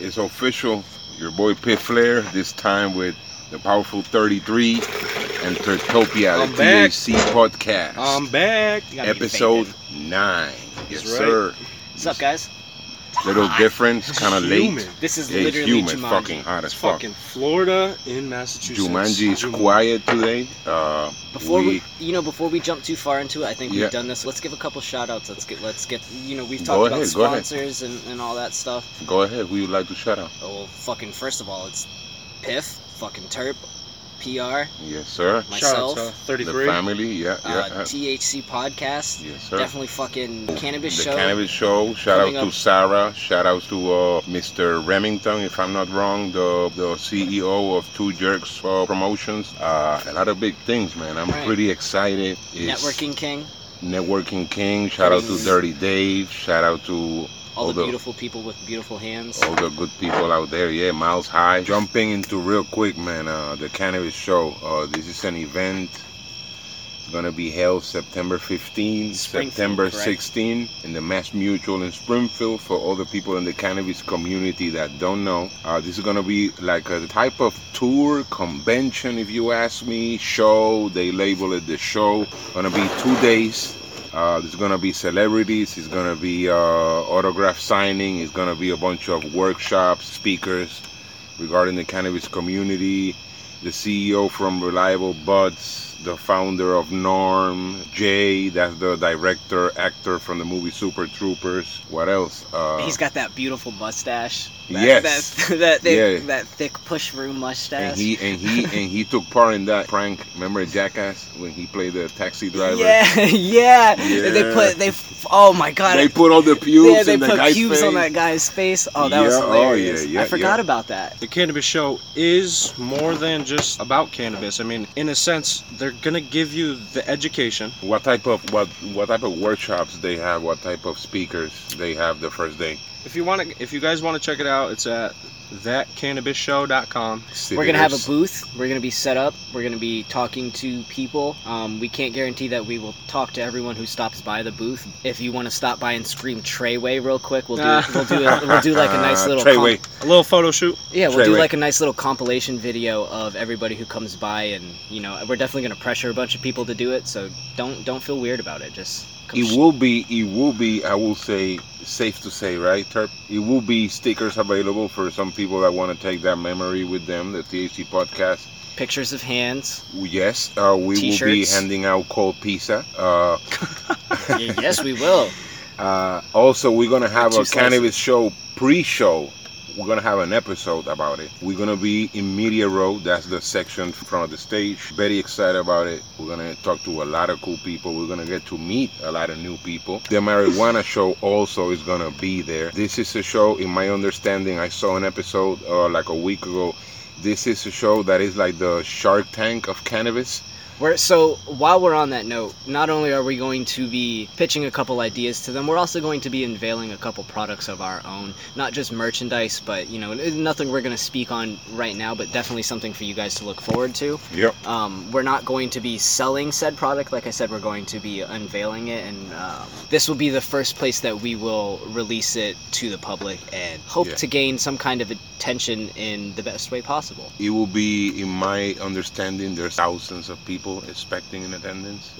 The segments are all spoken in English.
It's official. Your boy Pit Flair, this time with the Powerful 33 and Tertopia, I'm the back. THC podcast. I'm back. You gotta be episode 9. Yes, right. sir. What's up, guys? Little difference, kind of late. This is Yeah, it's literally humid, Jumanji. fucking hot as fuck. fucking Florida in Massachusetts. Jumanji is quiet today. Uh, Before we, we, you know, before we jump too far into it, I think Yeah. we've done this. Let's give a couple shout outs. Let's get, let's get, you know, we've Go talked about ahead, go ahead. sponsors and, and all that stuff. go ahead. Who you like to shout out? Oh, well, fucking, first of all, it's Piff, fucking Terp, PR, Yes, sir. Shout out myself, to The 33. family. Yeah, yeah. uh, uh, THC podcast, yes, sir. definitely fucking Cannabis the Show. Cannabis Show. Shout out to up. Sarah. Shout out to uh, Mr. Remington, if I'm not wrong, the the CEO of Two Jerks uh, Promotions. Uh, a lot of big things, man. I'm Right. pretty excited. It's Networking King, Networking King. Shout out to Dirty Dave. Shout out to all the the- beautiful people with beautiful hands. all the good people out there. Yeah, Miles High. Jumping into real quick, man. Uh, the Cannabis Show. Uh, this is an event. It's gonna be held September 15, Springfield, September correct? 16 in the Mass Mutual in Springfield. For all the people in the cannabis community that don't know, uh, this is gonna be like a type of tour convention, if you ask me. Show. They label it the show. Gonna be two days. Uh, there's gonna be celebrities. It's gonna be uh, autograph signing. It's gonna be a bunch of workshops, speakers regarding the cannabis community. The CEO from Reliable Buds, the founder of Norm, Jay, that's the director, actor from the movie Super Troopers. What else? Uh, He's got that beautiful mustache. That, Yes. That, that, thick, Yeah. that thick push through mustache. and he and he and he took part in that prank. Remember Jackass when he played the taxi driver? Yeah, yeah. yeah. They put they. Oh my god. They put all the pubes yeah, they in the put guy's pubes face. on that guy's face. Oh, that was Yeah, oh, hilarious. yeah, yeah, I forgot yeah. about that. The Cannabis Show is more than just about cannabis. I mean, in a sense, they're gonna give you the education. What type of what what type of workshops they have? What type of speakers they have the first day? If you want to, if you guys want to check it out, it's at thatcannabisshow.com. We're gonna have a booth. We're gonna be set up. We're gonna be talking to people. Um, we can't guarantee that we will talk to everyone who stops by the booth. If you want to stop by and scream Treyway real quick, we'll do we'll do a, we'll do like a nice little comp- A little photo shoot. Yeah, we'll do like a nice little compilation video of everybody who comes by, and you know, we're definitely gonna pressure a bunch of people to do it. So don't don't feel weird about it. Just come It will be, it will be, I will say, safe to say, right, Terp? It will be stickers available for some people that want to take that memory with them, the THC podcast. pictures of hands. Yes, uh, we will be handing out cold pizza. Uh, yes, we will. uh, also, we're going to have a cannabis show pre-show. We're going to have an episode about it. We're going to be in Media Row. That's the section in front of the stage. Very excited about it. We're going to talk to a lot of cool people. We're going to get to meet a lot of new people. The marijuana show also is going to be there. This is a show, in my understanding, I saw an episode uh, like a week ago. This is a show that is like the Shark Tank of cannabis. We're, so while we're on that note, not only are we going to be pitching a couple ideas to them, we're also going to be unveiling a couple products of our own. Not just merchandise, but you know, nothing we're going to speak on right now, but definitely something for you guys to look forward to. Yep. Um, we're not going to be selling said product. Like I said, we're going to be unveiling it, and um, this will be the first place that we will release it to the public and hope Yeah. to gain some kind of attention in the best way possible. It will be, in my understanding, there's thousands of people expecting in attendance.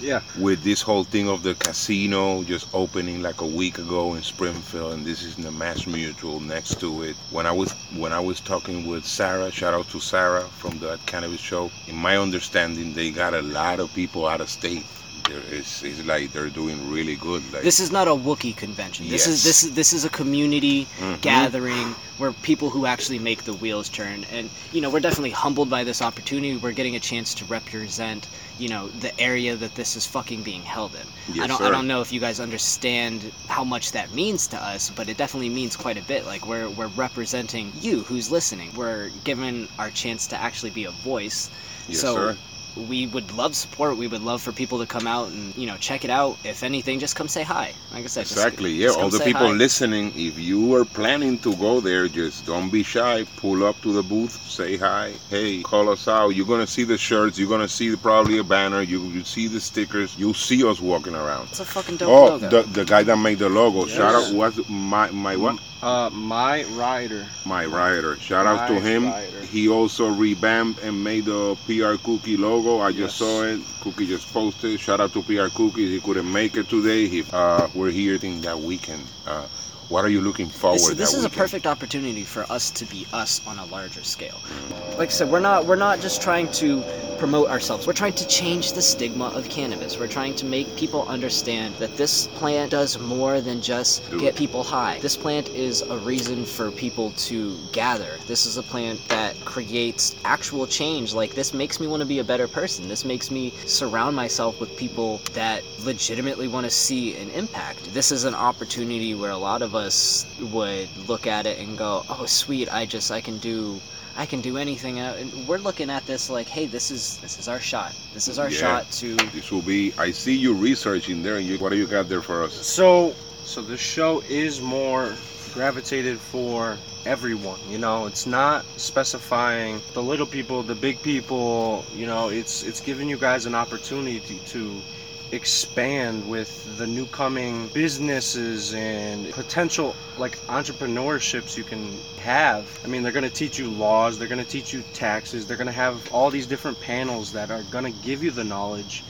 Yeah. With this whole thing of the casino just opening like a week ago in Springfield, and this is in the Mass Mutual next to it. When I was when I was talking with Sarah, shout out to Sarah from the Cannabis Show. In my understanding, they got a lot of people out of state. There is it's like they're doing really good. Like This is not a Wookiee convention. This is Yes. this is this is a community Mhm. gathering where people who actually make the wheels turn. And you know, we're definitely humbled by this opportunity. We're getting a chance to represent, you know, the area that this is fucking being held in. Yes, I don't sir. I don't know if you guys understand how much that means to us, but it definitely means quite a bit. Like we're we're representing you who's listening. We're given our chance to actually be a voice. Yes, so sir. We would love support. We would love for people to come out and you know check it out. If anything, just come say hi. Like I said, Exactly. just yeah. come All the people hi. listening, if you are planning to go there, just don't be shy. Pull up to the booth, say hi. Hey, call us out. You're gonna see the shirts. You're gonna see probably a banner. You you see the stickers. You'll see us walking around. It's a fucking dope Oh, logo. the, the guy that made the logo. Shout out. Yes. What's my my what? Uh, my rider. My Rider. Shout out to him. Rider. He also revamped and made the PR Cookie logo. I just Yes. saw it. Cookie just posted. Shout out to PR Cookie. He couldn't make it today. He, uh, we're here in that weekend. Uh, what are you looking forward This, this is a weekend? perfect opportunity for us to be us on a larger scale. Like I said, we're not we're not just trying to promote ourselves. We're trying to change the stigma of cannabis. We're trying to make people understand that this plant does more than just Dude. get people high. This plant is a reason for people to gather. This is a plant that creates actual change. Like this makes me want to be a better person. This makes me surround myself with people that legitimately want to see an impact. This is an opportunity where a lot of us would look at it and go, "Oh, sweet, I just I can do I can do anything." And we're looking at this like, "Hey, this is this is our shot. This is our Yeah. shot to This will be. I see you researching there. And you, what do you got there for us? So, so the show is more gravitated for everyone. You know, it's not specifying the little people, the big people. You know, it's it's giving you guys an opportunity to expand with the new coming businesses and potential like entrepreneurships you can have. I mean, they're going to teach you laws, they're going to teach you taxes, they're going to have all these different panels that are going to give you the knowledge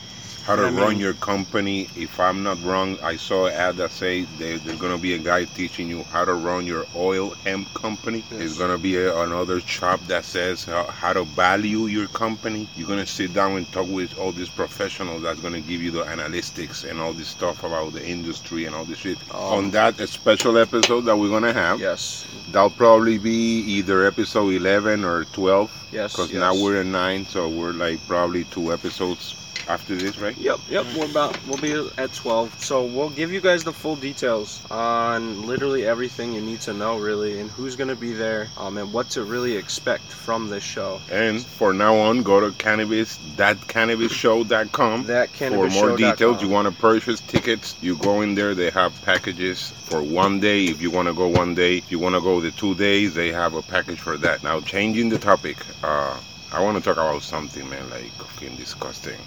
How to I run your company. If I'm not wrong, I saw an ad that say there, there's gonna be a guy teaching you how to run your oil hemp company. Yes. There's gonna be a, another shop that says how, how to value your company. You're gonna sit down and talk with all these professionals that's gonna give you the analytics and all this stuff about the industry and all this shit. Um, On that special episode that we're gonna have, yes that'll probably be either episode 11 or 12. yes Because yes. now we're at nine, so we're like probably two episodes after this, right? Yep, yep. We're about we'll be at twelve, so we'll give you guys the full details on literally everything you need to know, really, and who's gonna be there, um, and what to really expect from this show. And for now on, go to cannabis thatcannabisshow.com That for more details. You want to purchase tickets, you go in there. They have packages for one day if you want to go one day. If you want to go the two days, they have a package for that. Now, changing the topic, uh, I want to talk about something, man, like fucking disgusting.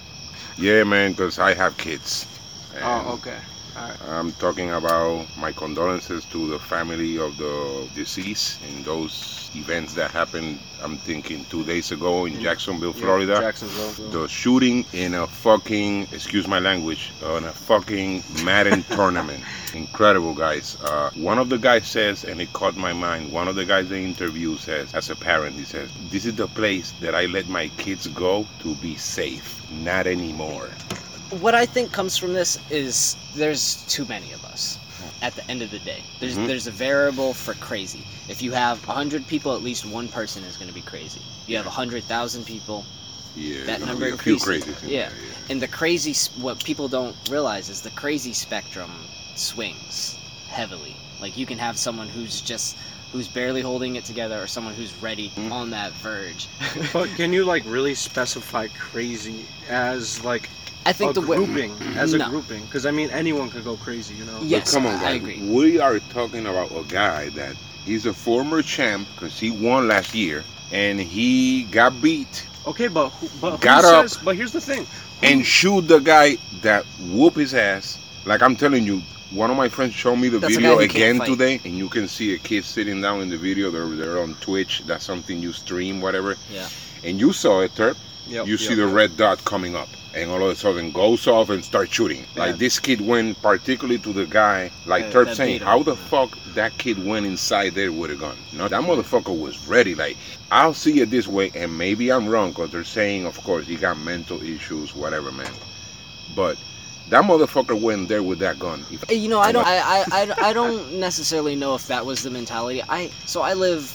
Yeah, man, because I have kids. Oh, okay. I'm talking about my condolences to the family of the deceased in those events that happened. I'm thinking two days ago in Jacksonville, Yeah, Florida. Jacksonville. The shooting in a fucking, excuse my language, on a fucking Madden tournament. Incredible, guys. Uh, one of the guys says, and it caught my mind, one of the guys they interview says, as a parent, he says, This is the place that I let my kids go to be safe. Not anymore. What I think comes from this is there's too many of us. At the end of the day, there's Mhm. there's a variable for crazy. If you have hundred people, at least one person is going to be crazy. You have hundred thousand people, Yeah, That number be a few increases. crazies in Yeah. and the crazy what people don't realize is the crazy spectrum swings heavily. Like you can have someone who's just who's barely holding it together, or someone who's ready Mhm. on that verge. But can you like really specify crazy as like I think a the way. grouping, as a No. grouping? Because I mean, anyone could go crazy, you know. But Yes, come on, I- I guys. agree. We are talking about a guy that he's a former champ because he won last year and he got beat Okay, but who, but who Got up. says? But here's the thing. Who- and shoot the guy that whoop his ass. Like I'm telling you, one of my friends showed me the That's a video guy who can't again today, and you can see a kid sitting down in the video. They're, they're on Twitch. That's something you stream, whatever. Yeah. And you saw it, Terp. Yep, you yep, see the yep. red dot coming up, and all of a sudden goes off and starts shooting. Yeah. Like this kid went particularly to the guy, like Uh, Terp saying, how the fuck that kid went inside there with a gun? No, that motherfucker was ready. Like I'll see it this way, and maybe I'm wrong because they're saying, of course, he got mental issues, whatever, man. But that motherfucker went there with that gun. You know, I don't, I, I, I, I don't necessarily know if that was the mentality. I, so I live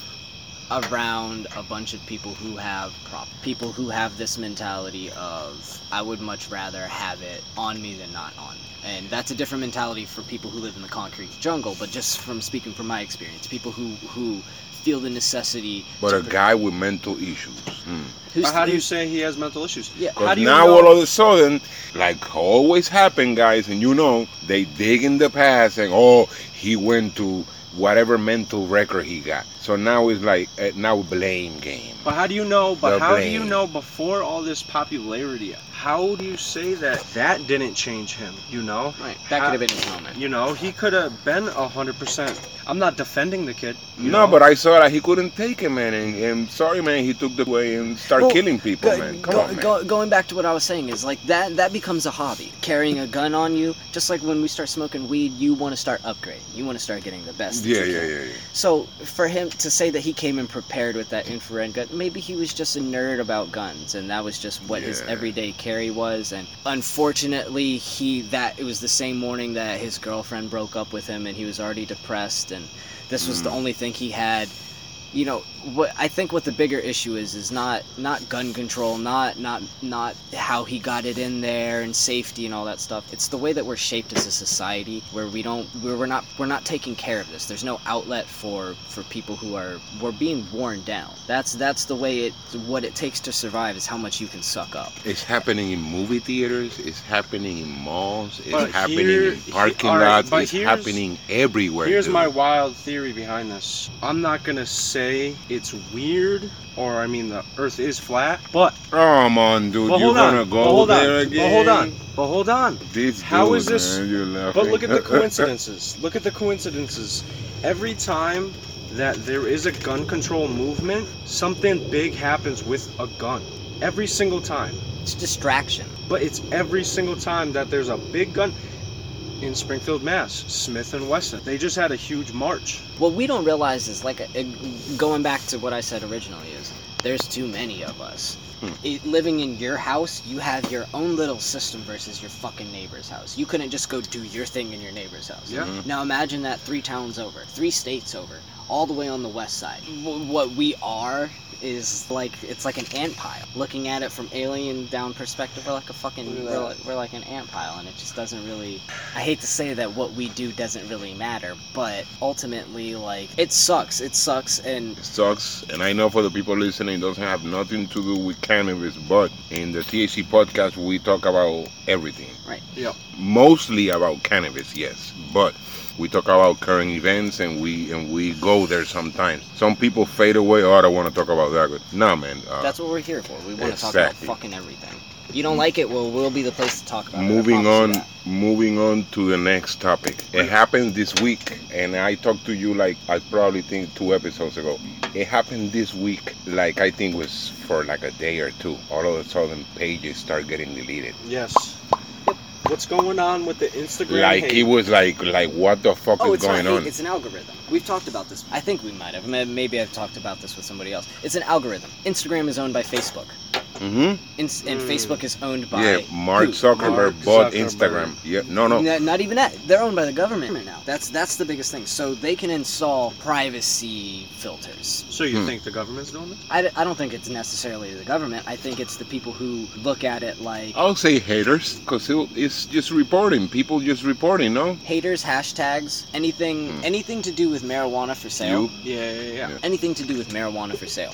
around a bunch of people who have prop, people who have this mentality of I would much rather have it on me than not on me. And that's a different mentality for people who live in the concrete jungle. But just from speaking from my experience, people who who feel the necessity. but a guy with mental issues. Hmm. who's, how do you say he has mental issues? Yeah. How do you now know? all of a sudden, like always happen, guys, and you know, they dig in the past and oh, he went to whatever mental record he got. So now it's like uh, now blame game. But how do you know? But The how do you know before all this popularity? How do you say that that didn't change him? You know, Right. That How- could have been his moment. you know, he could have been a hundred percent. I'm not defending the kid. No, know? but I saw that he couldn't take it, man. And, and sorry, man, he took the way and started Well, killing people, Go- man. Come go- on, man. go- going back to what I was saying is like that that becomes a hobby. Carrying a gun on you, just like when we start smoking weed, you want to start upgrading. You want to start getting the best. yeah, yeah, yeah, yeah. So for him to say that he came in prepared with that infrared gun, maybe he was just a nerd about guns, and that was just what his everyday carry was. And unfortunately, he that it was the same morning that his girlfriend broke up with him, and he was already depressed, and this was the Mm. only thing he had. You know what I think what the bigger issue is is not not gun control, not not not how he got it in there and safety and all that stuff. It's the way that we're shaped as a society where we don't where we're not we're not taking care of this. There's no outlet for for people who are we're being worn down. That's that's the way it what it takes to survive is how much you can suck up. It's happening in movie theaters. It's happening in malls. It's But happening here- in parking alright, lots. but It's happening everywhere. Here's dude. my wild theory behind this. I'm not gonna say it's weird, or I mean the Earth is flat, but Come on, dude. but You're hold gonna go but hold there on, again. but hold on, but hold on. This How dude, is this- Man, you're But look at the coincidences. look at the coincidences. Every time that there is a gun control movement, something big happens with a gun. Every single time. It's distraction. But it's every single time that there's a big gun in Springfield, Mass. Smith and Wesson. They just had a huge march. What we don't realize is like uh, going back to what I said originally is there's too many of us. Hmm. It- living in your house, you have your own little system versus your fucking neighbor's house. You couldn't just go do your thing in your neighbor's house. Yeah. Mhm. Now imagine that three towns over, three states over, all the way on the west side. What we are is like it's like an ant pile. Looking at it from alien down perspective, we're like a fucking we're like, we're like an ant pile, and it just doesn't really. I hate to say that what we do doesn't really matter, but ultimately, like it sucks. It sucks, and It sucks, and I know for the people listening, it doesn't have nothing to do with cannabis, but in the THC podcast, we talk about everything. Right. Yep. Mostly about cannabis, yes, but we talk about current events, and we and we go there sometimes. Some people fade away. Oh, I don't want to talk about that. But no, man. Uh, that's what we're here for. We want to talk about fucking everything. You don't like it? Well, we'll be the place to talk about it. Moving promise on moving on to the next topic it happened this week and i talked to you like i probably think two episodes ago it happened this week like i think was for like a day or two all of a sudden pages start getting deleted Yes. What's going on with the Instagram? like hate? it was like like what the fuck Oh, is going on It's an algorithm. We've talked about this. I think we might have. Maybe I've talked about this with somebody else. It's an algorithm. Instagram is owned by Facebook. Hmm Ins- and Mm. Facebook is owned by yeah mark who? zuckerberg Mark bought Zuckerberg. instagram yeah no no N- Not even that. They're owned by the government right now. That's that's the biggest thing. So they can install privacy filters. So you Hmm. think the government's doing this? I, d- I don't think it's necessarily the government. I think it's the people who look at it like i'll say haters because it's just reporting people just reporting no haters, hashtags, anything Hmm. anything to do with marijuana for sale. You- Yeah, yeah, yeah. Yeah. Anything to do with marijuana for sale.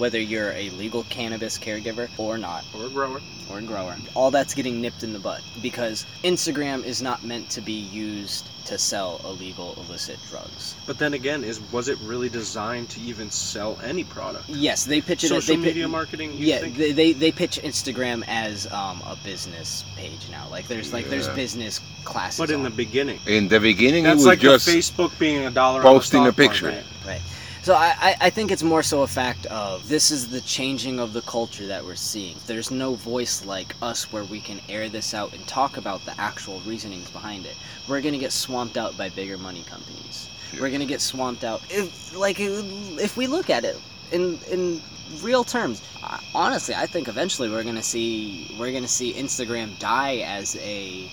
Whether you're a legal cannabis caregiver or not. Or a grower. or a grower. All that's getting nipped in the bud because Instagram is not meant to be used to sell illegal illicit drugs. But then again, is was it really designed to even sell any product? Yes, they pitch it. As Social they media pi- marketing. You Yeah, think? they, they they pitch Instagram as um, a business page now. Like there's like there's business classes. but in on the beginning, in the beginning that's it was like just the Facebook being a dollar. posting on the a picture. market. So I, I, I think it's more so a fact of this is the changing of the culture that we're seeing. There's no voice like us where we can air this out and talk about the actual reasonings behind it. We're gonna get swamped out by bigger money companies. We're gonna get swamped out. If like if we look at it in in real terms, honestly, I think eventually we're gonna see we're gonna see Instagram die as a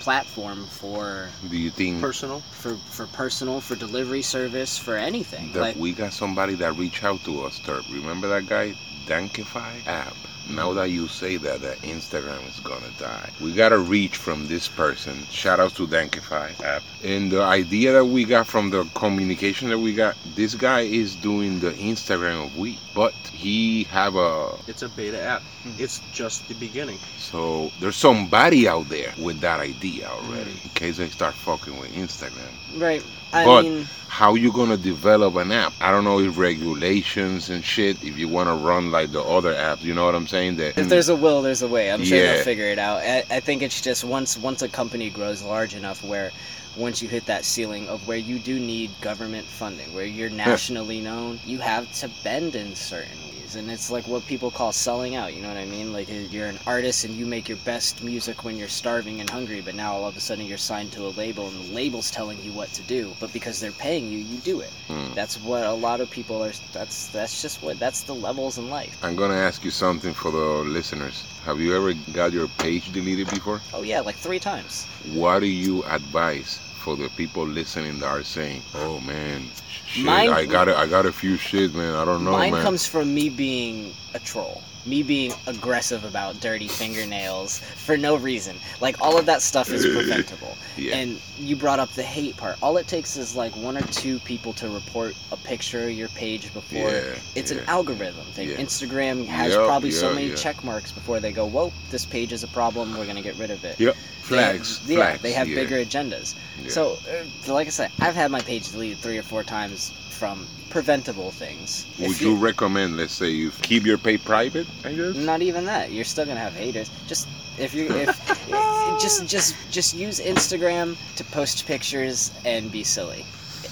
platform for do you think Personal. for for personal for delivery service for anything that like we got somebody that reached out to us Terp. remember that guy dankify app now that you say that, that Instagram is gonna die. We got a reach from this person. Shout out to Dankify app. And the idea that we got from the communication that we got, this guy is doing the Instagram of we, but he have a It's a beta app. Hmm. It's just the beginning. so there's somebody out there with that idea already. Mm. In case they start fucking with Instagram. Right. I But- mean, how you gonna develop an app? I don't know if regulations and shit. If you wanna run like the other apps, you know what I'm saying? That if there's a will, there's a way. I'm sure Yeah. they'll figure it out. I, I think it's just once once a company grows large enough where once you hit that ceiling of where you do need government funding, where you're nationally known, you have to bend in certain ways. And it's like what people call selling out, you know what I mean? Like you're an artist and you make your best music when you're starving and hungry, but now all of a sudden you're signed to a label and the label's telling you what to do. But because they're paying you, you do it. Hmm. That's what a lot of people are that's that's just what that's the levels in life. I'm gonna ask you something for the listeners. Have you ever got your page deleted before? Oh yeah, like 3 times. What do you advise for the people listening that are saying, "Oh man, shit, Mine- I got a, I got a few shit, man. I don't know, Mine man." comes from me being a troll. Me being aggressive about dirty fingernails for no reason. Like all of that stuff is preventable. yeah. And you brought up the hate part. All it takes is like one or two people to report a picture of your page before yeah, it's an algorithm thing. Yeah. Instagram has Yep, probably so many yeah. check marks before they go, "Whoa, this page is a problem. We're gonna get rid of it." Yep. They- Flags. yeah, they have yeah, bigger agendas. yeah. So, uh, like I said, I've had my page deleted three or four times from preventable things. would If you recommend, let's say, you keep your pay private? I guess. Not even that. You're still gonna have haters. Just if you if just just just use Instagram to post pictures and be silly.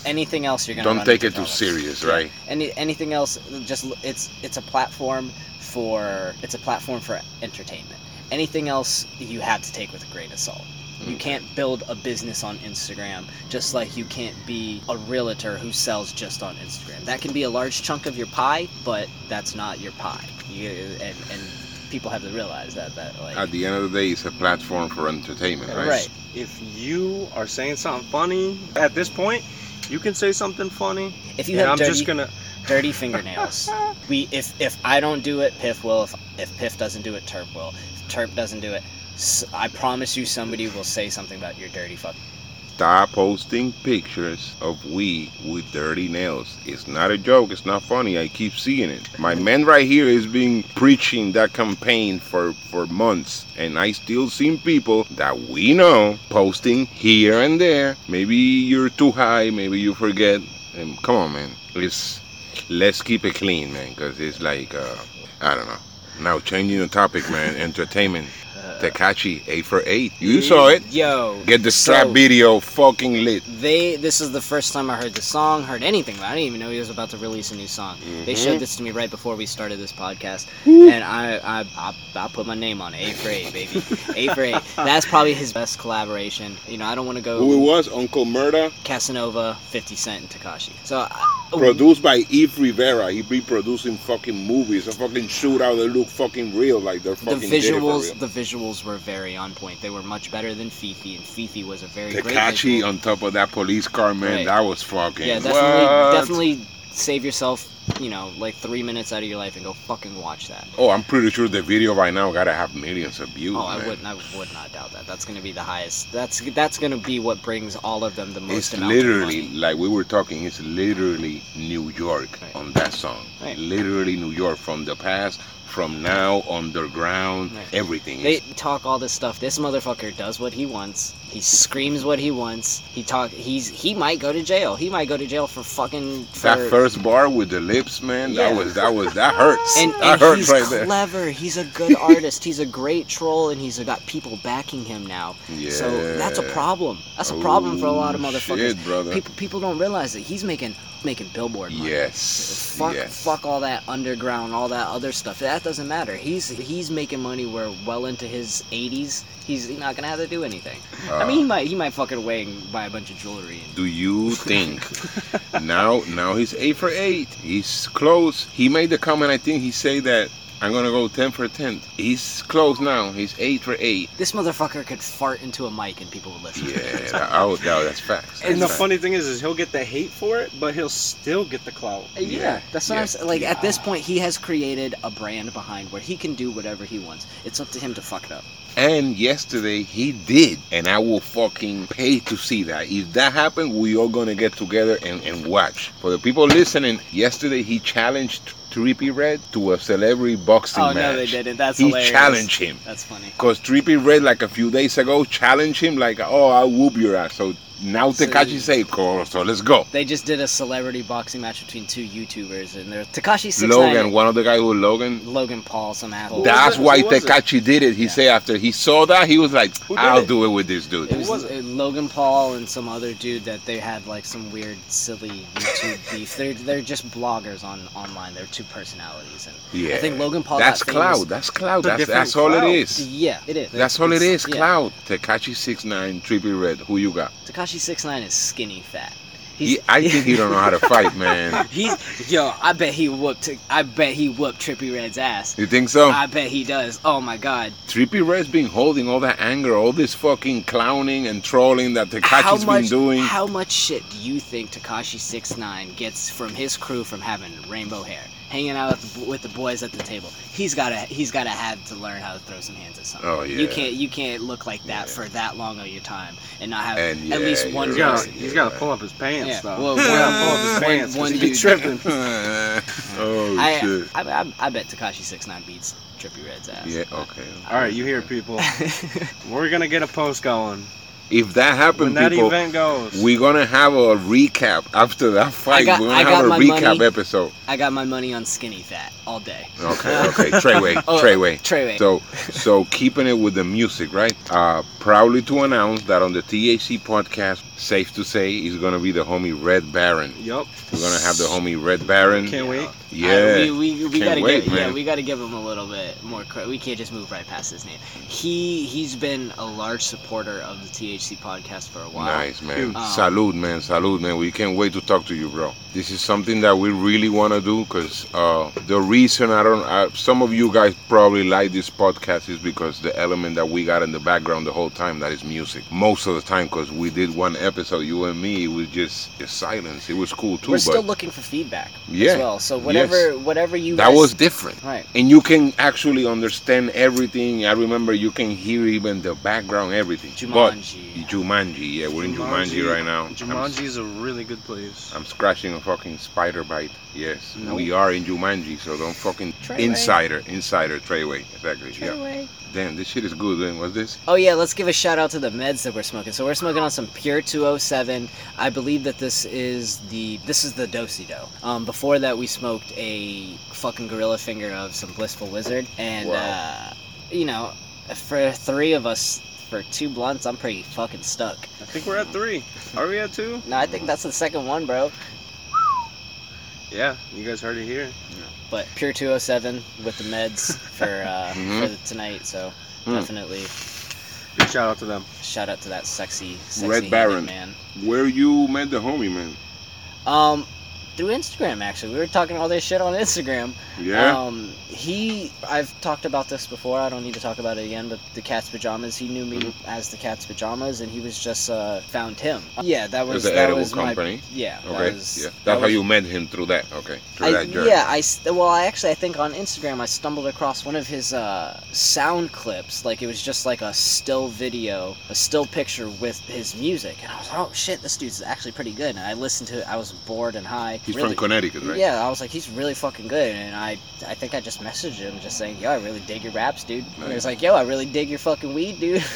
Anything else you're gonna Don't take it too serious, right? Any anything else? Just it's it's a platform for it's a platform for entertainment. Anything else you have to take with a grain of salt. You can't build a business on Instagram just like you can't be a realtor who sells just on Instagram. That can be a large chunk of your pie, but that's not your pie. You, and and people have to realize that that like At the end of the day, it's a platform for entertainment, right? Right. If you are saying something funny at this point, you can say something funny. if you have I'm dirty, just gonna. dirty fingernails, we if if I don't do it, Piff will. If if Piff doesn't do it, Terp will. If Terp doesn't do it, s- I promise you somebody will say something about your dirty fuck. Stop posting pictures of we with dirty nails. It's not a joke. It's not funny. I keep seeing it. My man right here is being preaching that campaign for for months, and I still seen people that we know posting here and there. Maybe you're too high. Maybe you forget. And come on, man. Let's let's keep it clean, man, because it's like uh, I don't know. Now changing the topic, man. Entertainment. Tekashi, eight for eight. You saw it. Yo, Get the strap so- video fucking lit. They this is the first time I heard the song, heard anything. I didn't even know he was about to release a new song. They Mhm. showed this to me right before we started this podcast, and I I I, I put my name on it. A for eight, baby. eight for eight. That's probably his best collaboration. You know, I don't want to go Who it was? Uncle Murda, Casanova, Fifty Cent, and Tekashi. So I, Oh. produced by Eve Rivera. He be producing fucking movies, a fucking shootout that look fucking real, like they're the fucking for visuals, the visuals were very on point. They were much better than FEFE, and FEFE was a very great. Visual. on top of that police car, man, Right. that was fucking. Yeah, definitely, what? definitely save yourself, you know, like three minutes out of your life and go fucking watch that. Oh, I'm pretty sure the video right now gotta have millions of views. Oh, I man. would, I would not doubt that. That's gonna be the highest. That's that's gonna be what brings all of them the most It's amount literally like we were talking. It's literally New York Right. on that song. Right. Literally New York from the past, from now, underground, Right. everything. They talk all this stuff. This motherfucker does what he wants. He screams what he wants. He talk. He's he might go to jail. He might go to jail for fucking. For, that first bar with the lips, man. That was that was that hurts. and, that and hurts he's right there. clever. He's a good artist. He's a great troll, and he's got people backing him now. Yeah. So that's a problem. That's a problem for a lot of Oh, motherfuckers. Shit, brother. People people don't realize that he's making making billboard money. yes. Fuck, yes. fuck all that underground, all that other stuff. That doesn't matter. He's he's making money. We're well into his 80s, he's not gonna have to do anything. I mean, he Uh, might he might fucking away and buy a bunch of jewelry. And, do you think now now he's eight for eight? He's close. He made the comment. I think he said that I'm gonna go ten for ten. He's close now. He's eight for eight. This motherfucker could fart into a mic and people would listen. Yeah, that, oh, no, that's facts. And the That's facts. funny thing is, is he'll get the hate for it, but he'll still get the clout. Yeah, Yeah, that's what yeah. I'm saying. Like at this point, he has created a brand behind where he can do whatever he wants. It's up to him to fuck it up. And yesterday he did, and I will fucking pay to see that. If that happened, we all gonna get together and, and watch. For the people listening, yesterday he challenged Trippie Redd to a celebrity boxing oh match. no, they didn't. That's he hilarious. challenged him. That's funny. Cause Trippie Redd like a few days ago challenged him like, oh, I'll whoop your ass. So now So- Tekashi said, so let's go. They just did a celebrity boxing match between two YouTubers, and they're Tekashi Six Logan, one of the guys who Logan. Logan Paul, some asshole. That's was why Who was it? Tekashi did it. He Yeah. said after he saw that, he was like, I'll it? do it with this dude. It was, was uh, Logan Paul and some other dude that they had like some weird, silly YouTube beef. They're they're just bloggers on online. They're two personalities, and Yeah. I think Logan Paul. That's got famous- cloud. That's cloud. That's, that's all clout. it is. Yeah, it is. That's all It's- is. yeah. Cloud. Tekashi six nine, Trippie Redd. Who you got? Tekashi Six Nine is skinny fat. He, I think he don't know how to fight, man. He's yo. I bet he whooped. I bet he whooped Trippie Redd's ass. You think so? I bet he does. Oh my god. Trippie Redd's been holding all that anger, all this fucking clowning and trolling that Tekashi's been doing. How much shit do you think Tekashi Six Nine gets from his crew from having rainbow hair, hanging out with the, with the boys at the table? He's gotta. He's gotta have to learn how to throw some hands at something. Oh, yeah. You can't. You can't look like that Yeah. for that long of your time and not have And at yeah, least one. you're He's got person. right. he's got to pull up his pants Yeah. though. Well, he's got to pull up his one- pants. one One, be dude- tripping. oh I, shit. I, I, I bet Tekashi Six Nine beats Trippie Redd's ass. Yeah. Okay. All right, you hear people. We're gonna get a post going If that when happened, that people, event goes. we're gonna have a recap after that fight. got- we're gonna I have got a my recap money. episode. I got my money on skinny fat all day. Okay. Okay. Treyway. Oh, Treyway. Treyway. So, so keeping it with the music, right? Uh, proudly to announce that on the THC podcast, safe to say, is gonna be the homie Red Baron. Yup. We're gonna have the homie Red Baron. Can't wait. Yeah. Uh, we we, we gotta wait, give yeah we gotta give him a little bit more credit. We can't just move right past his name. He he's been a large supporter of the THC podcast for a while. Nice man. Um, Salud, man. Salute man. We can't wait to talk to you, bro. This is something that we really want to do because uh, the reason I don't, uh, some of you guys probably like this podcast is because the element that we got in the background the whole time that is music. Most of the time, because we did one episode, you and me, it was just, just silence. It was cool too, We're still looking for feedback Yeah. as well. So whatever whatever you that guys, was different. right. And you can actually understand everything. I remember you can hear even the background, everything. Jumanji. But Jumanji, yeah, we're in Jumanji, right now. I'm- Jumanji is a really good place. I'm scratching a fucking spider bite. Yes, Nope. we are in Jumanji, so don't fucking Treyway. insider, insider Treyway. Exactly. Yeah. Damn, this shit is good. Man. What's this? Oh yeah, let's give a shout out to the meds that we're smoking. So we're smoking on some Pure 207. I believe that this is the this is the Dosey Do. Um, before that we smoked a fucking gorilla finger of some Blissful Wizard, and Wow. uh, you know, for three of us, for two blunts, I'm pretty fucking stuck. I think we're at three. Are we at two? No, I think that's the second one, bro. Yeah, you guys heard it here. But Pure 207 with the meds for uh, Mhm. for the tonight. So Hmm. definitely Big shout out to them. shout out to that sexy, sexy Red Baron. man. Where you met the homie, man? Um, through Instagram actually. We were talking all this shit on Instagram. Yeah. Um, he, I've talked about this before. I don't need to talk about it again. But the cat's pajamas. He knew me Mm-hmm. as the cat's pajamas, and he was just uh found him. Yeah, that was that edible was my yeah. okay. That was, yeah. that That's how was- you met him through that. Okay. Through I, that journey. yeah, I well, I actually I think on Instagram I stumbled across one of his uh, sound clips. Like it was just like a still video, a still picture with his music, and I was like, oh shit, this dude's actually pretty good. And I listened to it. I was bored and high. He's really, from Connecticut, right? Yeah, I was like, he's really fucking good, and I, I think I just messaged him, just saying, yo, I really dig your raps, dude. And he was like, yo, I really dig your fucking weed, dude.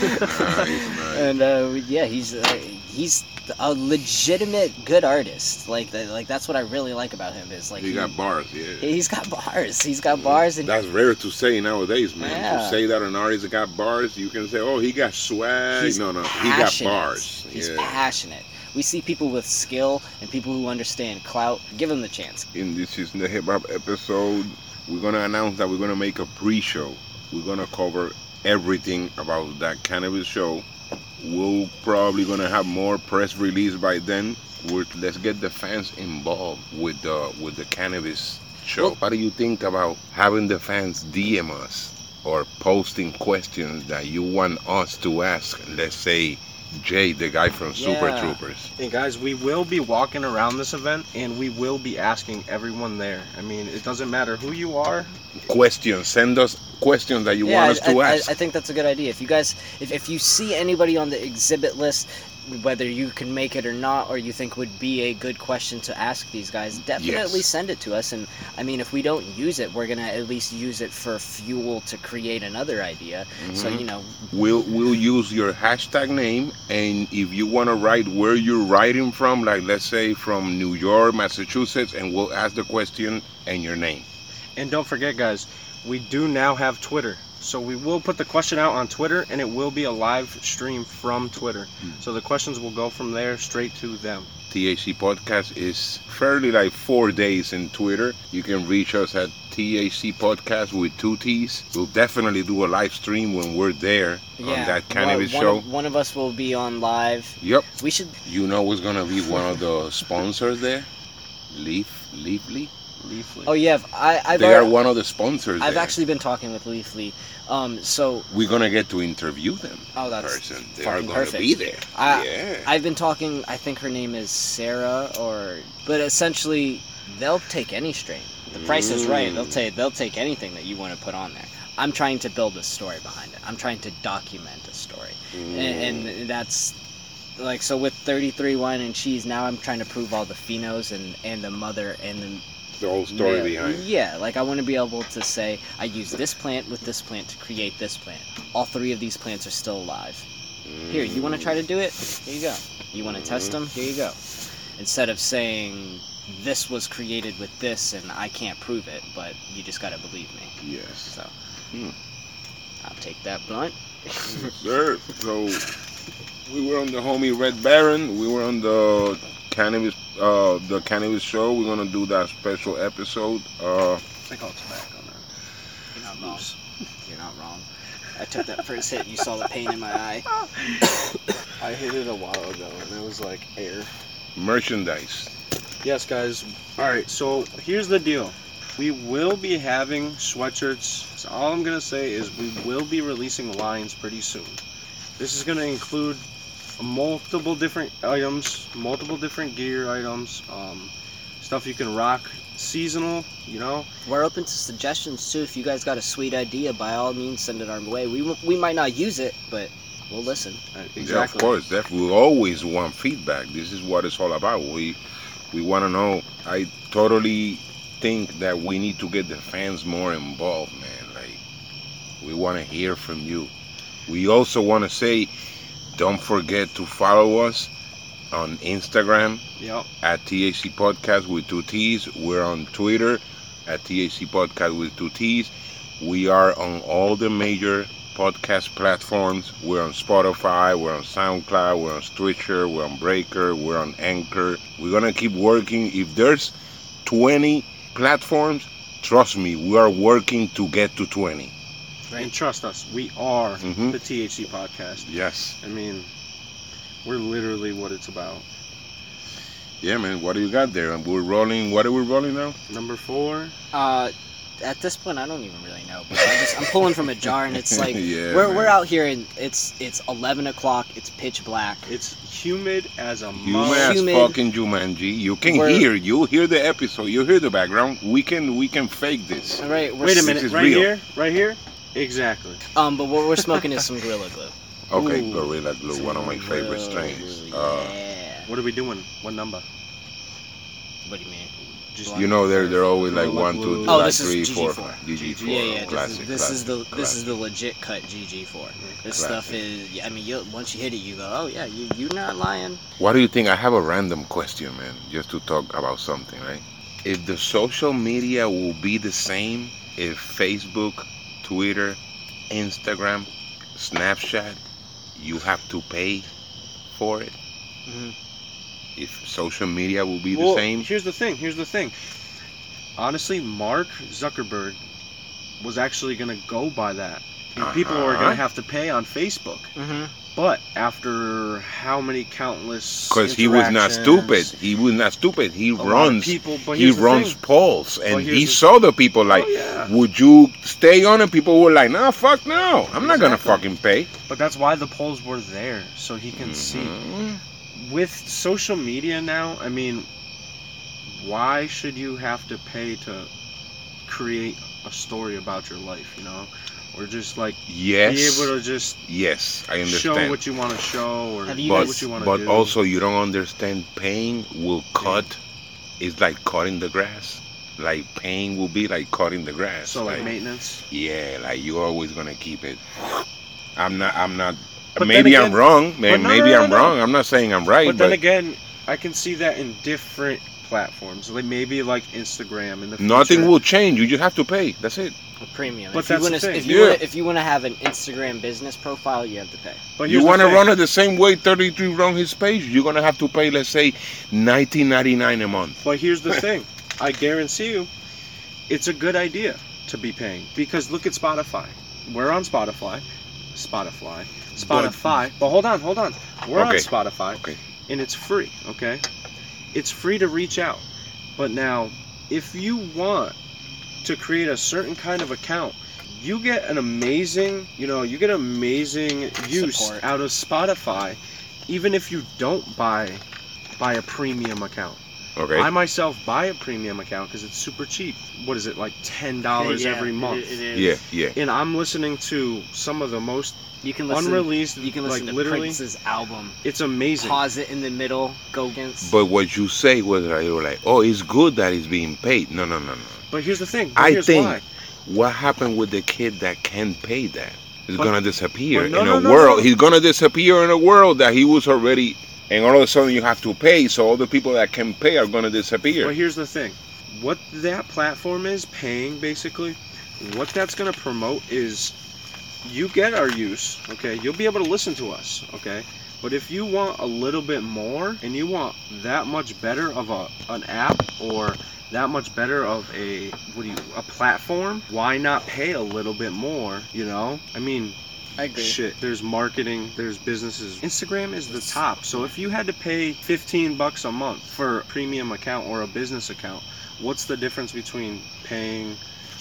Nice, nice. and uh, yeah, he's uh, he's a legitimate good artist. Like, the, like that's what I really like about him is like he got bars. Yeah. He's got bars. He's got bars, and That's rare to say nowadays, man. Yeah. To say that an artist got bars, you can say, "Oh, he got swag." he's no, no, he got bars. He's yeah. passionate. We see people with skill and people who understand clout. Give them the chance. in this is the hip hop episode, we're gonna announce that we're gonna make a pre-show. We're gonna cover everything about that cannabis show. We're probably gonna have more press release by then. We're, let's get the fans involved with the with the cannabis show. Well- what do you think about having the fans DM us or posting questions that you want us to ask? Let's say Jay, the guy from Super Yeah. Troopers. Hey guys, we will be walking around this event and we will be asking everyone there. I mean, it doesn't matter who you are. Questions. Send us questions that you yeah, want us I, to I, ask. I think that's a good idea. If you guys, if, if you see anybody on the exhibit list, whether you can make it or not, or you think would be a good question to ask these guys, definitely Yes. send it to us. And I mean, if we don't use it, we're gonna at least use it for fuel to create another idea. So Mhm. you know, We'll we'll use your hashtag name, and if you want to write where you're writing from, like let's say from New York, Massachusetts, and we'll ask the question and your name. And don't forget, guys, we do now have Twitter. So we will put the question out on Twitter and it will be a live stream from Twitter. Hmm. So the questions will go from there straight to them. THC Podcast is fairly like four days in Twitter. You can reach us at THC Podcast with two T's. We'll definitely do a live stream when we're there yeah, on that one- cannabis one, show. Of, one of us will be on live. Yep. We should. You know who's gonna be one of the sponsors there? Leaf, Leafly. Leaflet. Oh yeah, I, I've. They are one of the sponsors. I've there. actually been talking with Leafly. Um, so We're gonna get to interview them. oh, that's person. They are gonna perfect. be there. I- yeah. I've been talking. I think her name is Sarah, or but essentially, they'll take any strain. The price is right. They'll Mm. take they'll take anything that you want to put on there. I'm trying to build a story behind it. I'm trying to document a story, Mm. and, and that's like so with 33 wine and cheese. Now I'm trying to prove all the phenos and and the mother and the the whole story male- behind. Yeah, like I want to be able to say I use this plant with this plant to create this plant. All three of these plants are still alive. Here, you want to try to do it? Here you go. You want to test them? Here you go. Instead of saying this was created with this and I can't prove it, but you just gotta believe me. Yes. So, Hmm. I'll take that blunt. Yes, sir. So we were on the homie Red Baron. We were on the cannabis, uh, the cannabis show. We're gonna do that special episode. Uh, Take all tobacco now. You're not wrong. You're not wrong. I took that first hit. You saw the pain in my eye. I hit it a while ago and it was like air. merchandise. Yes, guys. All right, so here's the deal. We will be having sweatshirts. So all I'm gonna say is we will be releasing lines pretty soon. This is gonna include multiple different items, multiple different gear items, um, stuff you can rock, seasonal. You know, We're open to suggestions too. If you guys got a sweet idea, by all means, send it our way. We we might not use it, but we'll listen. Uh, Yeah, of course. Definitely. We always want feedback. This is what it's all about. We we want to know. I totally think that we need to get the fans more involved, man. Like we want to hear from you. We also want to say, don't forget to follow us on Instagram Yep. at THC Podcast with two T's. We're on Twitter at THC Podcast with two T's. We are on all the major podcast platforms. We're on Spotify, we're on SoundCloud, we're on Stitcher, we're on Breaker, we're on Anchor. We're gonna keep working. If there's 20 platforms, trust me, we are working to get to 20. And trust us, we are Mhm. the THC podcast. Yes. I mean, we're literally what it's about. Yeah, man. What do you got there? And we're rolling. What are we rolling now? Number four. Uh, at this point, I don't even really know. But I just, I'm pulling from a jar, and it's like Yeah, we're, man. we're out here, and it's it's 11 o'clock. It's pitch black. It's humid as a You mug. as Humid. fucking Jumanji. You can We're- hear. You hear the episode. You hear the background. We can we can fake this. All right, we're Wait a minute, right real. here, right here. Exactly. Um, but what we're smoking is some Gorilla Glue. Okay, Ooh. Gorilla Glue, one of my favorite strains. Glue, Uh. What are we doing? What number? What do you mean? Just you know they're they're always like Gorilla one, two, Glue. three, Oh, like this is three, four, GG4. GG4. Yeah, yeah. classic. this, this is the classic, this is the legit cut GG4. This Classic. stuff is. I mean, you once you hit it, you go, oh yeah, you you're not lying. What do you think? I have a random question, man, just to talk about something, right? If the social media will be the same if Facebook, Twitter, Instagram, Snapchat, you have to pay for it. Mhm. If social media will be well, the same, Here's the thing. Here's the thing. Honestly, Mark Zuckerberg was actually gonna go by that. And People are Uh-huh. gonna have to pay on Facebook. Mm-hmm. But after how many countless Because he was not stupid. He was not stupid. He a lot of runs. people, but He runs thing. polls, and he the- saw the people like, Oh, yeah. "Would you stay on it?" People were like, "Nah, fuck no, I'm not gonna fucking pay." But that's why the polls were there, so he can see. Mhm. With social media now, I mean, why should you have to pay to create a story about your life, you know? Or just like Yes, be able to just yes, I understand. show understand. what you want to show or Have you but what you want to but do. also you don't understand. Pain will cut. It's like cutting the grass. Like pain will be like cutting the grass. so like maintenance. Yeah, like you're always gonna keep it. I'm not. I'm not. But then maybe I'm wrong. May- but no, maybe no, no, I'm no. wrong. I'm not saying I'm right, But but, then again, I can see that in different platforms, like maybe like Instagram in the future. nothing will change. You just have to pay. That's it. A premium. But if you that's the wanna, thing. if you Yeah. wanna, if you want to have an Instagram business profile, you have to pay. But You want to run it the same way 33 run his page. You're gonna have to pay, let's say, 19.99 a month. But here's the thing. I guarantee you, it's a good idea to be paying because look at Spotify. We're on Spotify. Spotify. Spotify. But, hold on, hold on. We're on Okay. Spotify. Okay. And it's free, okay? It's free to reach out. But now, if you want to create a certain kind of account, you get an amazing, you know, you get amazing use Support. out of Spotify, even if you don't buy buy a premium account. Okay. I myself buy a premium account because it's super cheap. What is it like ten dollars Yeah, every it- month? it is. yeah, yeah. And I'm listening to some of the most You can listen. unreleased, You can listen like to literally. Prince's album. It's amazing. Pause it in the middle. Go against. But what you say was like, you were like, oh, it's good that it's being paid. No, no, no, no. But here's the thing. But I think why. what happened with the kid that can pay that is But- gonna disappear no, in no, a no, world. He's gonna disappear in a world that he was already, and all of a sudden you have to pay. So all the people that can pay are gonna disappear. But here's the thing. What that platform is paying basically, what that's going to promote is you get our use, okay? You'll be able to listen to us, okay? But if you want a little bit more and you want that much better of a an app or that much better of a what do you a platform, why not pay a little bit more, you know? I mean, I agree. Shit, there's marketing, there's businesses. Instagram is the top. So if you had to pay 15 bucks a month for a premium account or a business account, what's the difference between paying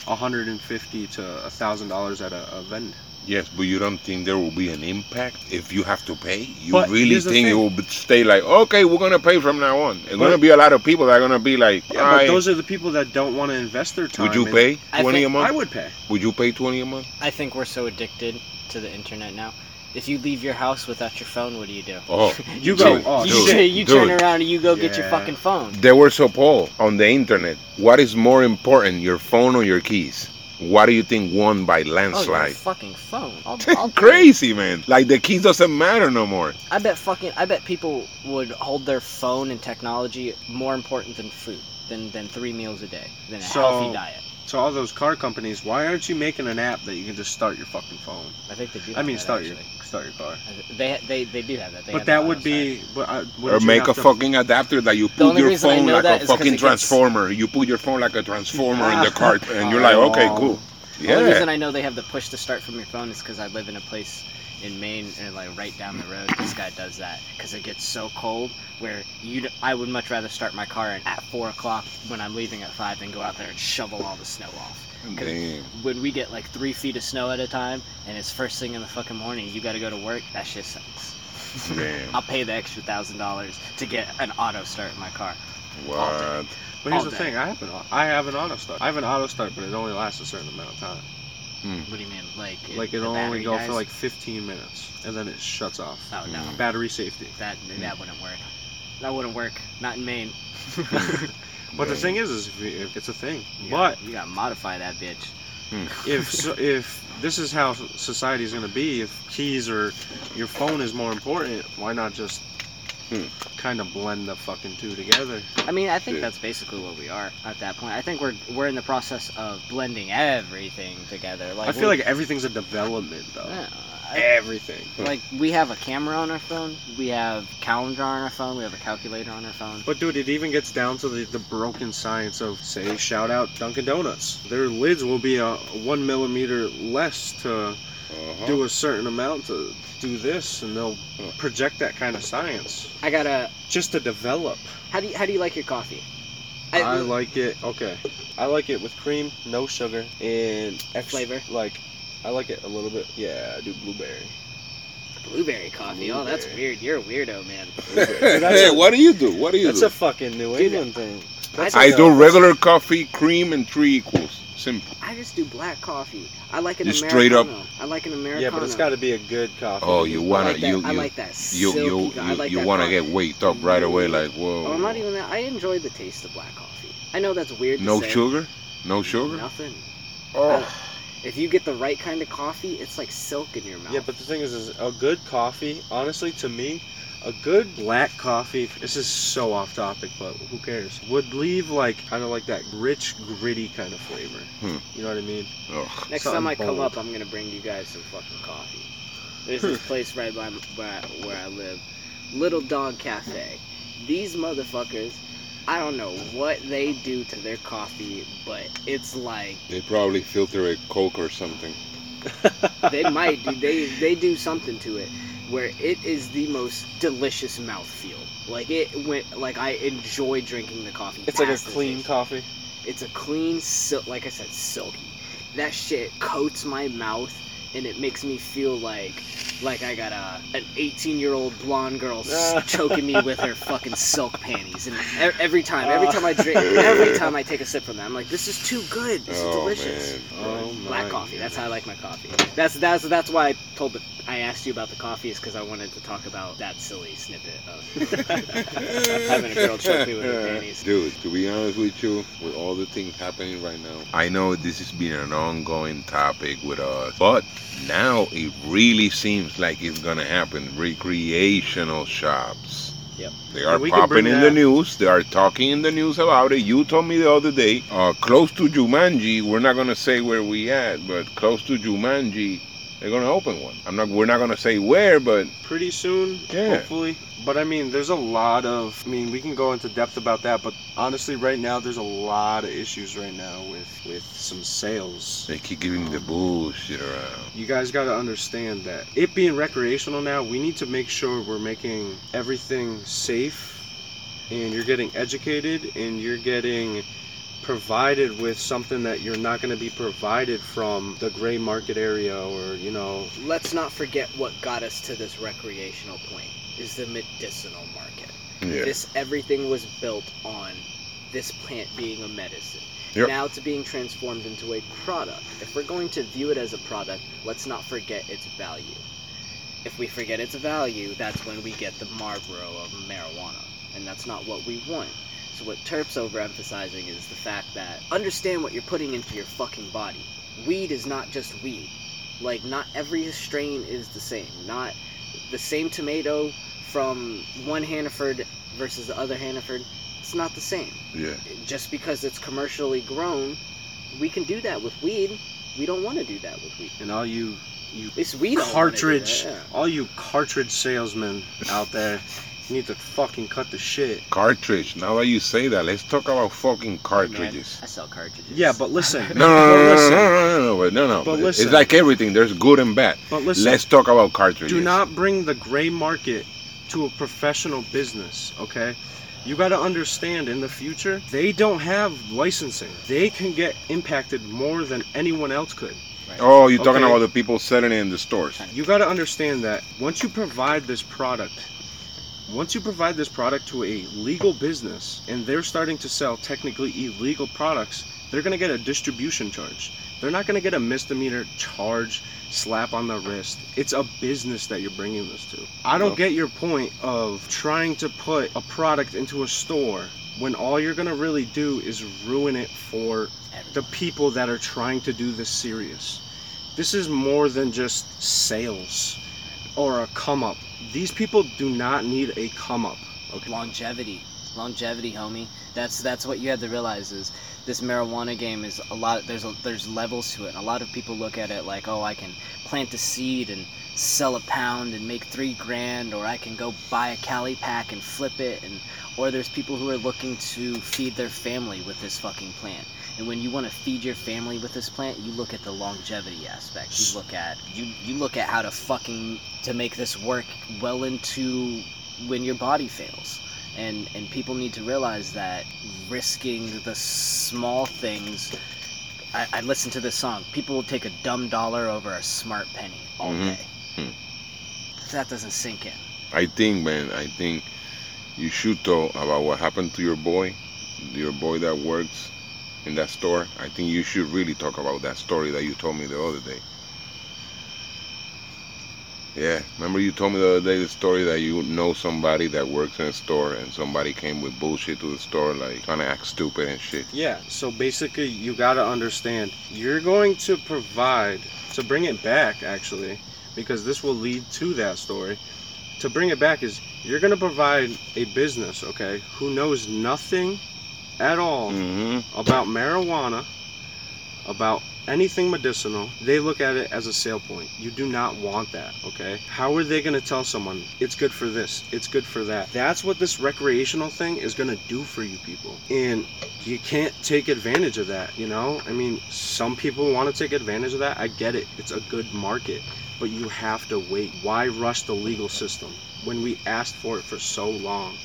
150 to a thousand dollars at a, a vend? Yes, but you don't think there will be an impact if you have to pay? You But really think it will stay like, okay, we're gonna pay from now on? There's gonna be a lot of people that are gonna be like, Yeah, but those are the people that don't want to invest their time. would you pay twenty a month? I would pay. Would you pay twenty a month? I think we're so addicted to the internet now. If you leave your house without your phone, what do you do? Oh, You go, dude, oh, you dude, shit. you dude. turn around and you go get your fucking phone. There was a poll on the internet. What is more important, your phone or your keys? What do you think won by landslide? Oh, your landslide? fucking phone. I'll, I'll Crazy man. Like the keys doesn't matter no more. I bet fucking. I bet people would hold their phone and technology more important than food, than than three meals a day, than a So- healthy diet. So all those car companies, why aren't you making an app that you can just start your fucking phone? I think they do. I mean, that, start your start your car. They they they do have that. They But have that would be, but uh, Or make a to- fucking adapter that you put your phone like a fucking it gets- transformer. You put your phone like a transformer in the cart, and you're like, okay, cool. The only reason I know they have the push to start from your phone is because I live in a place in Maine and like right down the road. This guy does that because it gets so cold. Where you, I would much rather start my car at four o'clock when I'm leaving at five than go out there and shovel all the snow off. Damn. When we get like three feet of snow at a time and it's first thing in the fucking morning, you got to go to work. That shit sucks. Damn. I'll pay the extra thousand dollars to get an auto start in my car. What? But here's all the day. thing, I have an I have an auto start. I have an auto start, but it only lasts a certain amount of time. Hmm. What do you mean, like? Like it'll only go dies? for like 15 minutes, and then it shuts off. Oh no, Mm. Battery safety. that hmm. that wouldn't work. That wouldn't work. Not in Maine. But the thing is, is if, you- if it's a thing. You But gotta- you gotta modify that bitch. Hmm. if so, if this is how society is going to be, if keys or your phone is more important, why not just Hmm. kind of blend the fucking two together? I mean, I think Yeah. that's basically what we are at that point. I think we're we're in the process of blending everything together. Like I feel like everything's a development, though. Yeah, I- Everything. like we have a camera on our phone, we have calendar on our phone, we have a calculator on our phone. But dude, it even gets down to the, the broken science of say shout out Dunkin' Donuts. Their lids will be a one millimeter less to Uh-huh. do a certain amount to do this, and they'll project that kind of science I gotta. just to develop. How do you how do you like your coffee? I, like it. Okay, I like it with cream, no sugar, and ex- Flavor? Like, I like it a little bit. Yeah, I do blueberry. blueberry coffee. Oh, that's weird. You're a weirdo, man. hey, a- what do you do? What do you That's do? a fucking New Dude, England thing. I That's I like do regular coffee, cream, and three equals. Simple. I just do black coffee. I like an Just Americano. straight up- I like an Americano. Yeah, but it's got to be a good coffee. Oh, you I wanna like that, you I you like that you silky you co- I you, like you that want to coffee. get waked up right away? Like whoa. Oh, I'm not even that. I enjoy the taste of black coffee. I know that's weird. To No say. sugar. No sugar. Nothing. Oh. If you get the right kind of coffee, it's like silk in your mouth. Yeah, but the thing is, is a good coffee. Honestly, to me, a good black coffee. This is so off topic, but who cares? Would leave like kind of like that rich, gritty kind of flavor. Hmm. You know what I mean? Ugh. Next something time I come bold. up, I'm gonna bring you guys some fucking coffee. There's this place right by where I, where I live, Little Dog Cafe. These motherfuckers, I don't know what they do to their coffee, but it's like They probably filter a Coke or something. they might do they they do something to it where it is the most delicious mouthfeel. Like it went like I enjoy drinking the coffee. It's like a clean coffee. It's a clean sil- like I said, silky. That shit coats my mouth and it makes me feel like like I got a an 18 year old blonde girl s- ah. choking me with her fucking silk panties. And e- every time, every ah. time I drink, every time I take a sip from that, I'm like, this is too good. This is Oh, delicious. man. Oh Black my coffee. That's how I like my coffee. That's that's that's why I told the I asked you about the coffee is because I wanted to talk about that silly snippet of having a girl choke me with her panties. Dude, to be honest with you, with all the things happening right now, I know this has been an ongoing topic with us, but now it really seems like it's gonna happen. Recreational shops. Yep. They are we can popping in that- the news. They are talking in the news about it. You told me the other day, uh, close to Jumanji. We're not gonna say where we at, but close to Jumanji, they're gonna open one. I'm not. We're not gonna say where, but Pretty soon, Yeah. hopefully. But I mean, there's a lot of. I mean, we can go into depth about that. But honestly, right now, there's a lot of issues right now with with some sales. they keep giving me the bullshit around. You guys got to understand that it being recreational now, we need to make sure we're making everything safe and you're getting educated and you're getting provided with something that you're not going to be provided from the gray market area or, you know, let's not forget what got us to this recreational point is the medicinal market. Yeah. This everything was built on this plant being a medicine. Yep. Now it's being transformed into a product. If we're going to view it as a product, let's not forget its value. If we forget its value, that's when we get the Marlboro of marijuana, and that's not what we want. So what Terp's overemphasizing is the fact that understand what you're putting into your fucking body. Weed is not just weed. Like not every strain is the same. Not the same tomato from one Hannaford versus the other Hannaford. It's not the same. Yeah. Just because it's commercially grown, we can do that with weed. We don't want to do that with weed. and all you you At least we don't wanna do cartridge, that, yeah. all you cartridge salesmen out there, you need to fucking cut the shit. Cartridge. Now that you say that, let's talk about fucking cartridges. I sell cartridges. Yeah, but listen. No, no, no, no, listen, no, no, no, no, but no, no. But But listen. It's like everything. There's good and bad. But listen. Let's talk about cartridges. Do not bring the gray market to a professional business, okay? You got to understand in the future, they don't have licensing. They can get impacted more than anyone else could. Oh, you're talking Okay. about the people selling it in the stores. You got to understand that once you provide this product, once you provide this product to a legal business and they're starting to sell technically illegal products, they're going to get a distribution charge. They're not going to get a misdemeanor charge, slap on the wrist. It's a business that you're bringing this to. I don't get your point of trying to put a product into a store when all you're going to really do is ruin it for the people that are trying to do this serious. This is more than just sales or a come up. These people do not need a come up. Okay. longevity longevity homie that's that's what you have to realize is this marijuana game is a lot there's a, there's levels to it a lot of people look at it like oh i can plant a seed and sell a pound and make three grand or i can go buy a cali pack and flip it and or there's people who are looking to feed their family with this fucking plant And when you want to feed your family with this plant, you look at the longevity aspect. You look at you you look at how to fucking to make this work well into when your body fails. And and people need to realize that risking the small things I, I listen to this song. People will take a dumb dollar over a smart penny all Mhm. day. Hmm. That doesn't sink in. I think, man, I think you should talk about what happened to your boy, your boy that works in that store. I think you should really talk about that story that you told me the other day. Yeah, remember you told me the other day the story that you know somebody that works in a store and somebody came with bullshit to the store, like trying to act stupid and shit. Yeah, so basically, you got to understand you're going to provide, to bring it back actually, because this will lead to that story. To bring it back is you're to provide a business, okay, who knows nothing at all Mm-hmm. about marijuana, about anything medicinal, they look at it as a sale point. You do not want that, okay? How are they going to tell someone it's good for this, it's good for that? That's what this recreational thing is going to do for you people. And you can't take advantage of that, you know? I mean, some people want to take advantage of that. I get it. It's a good market, but you have to wait. Why rush the legal system when we asked for it for so long?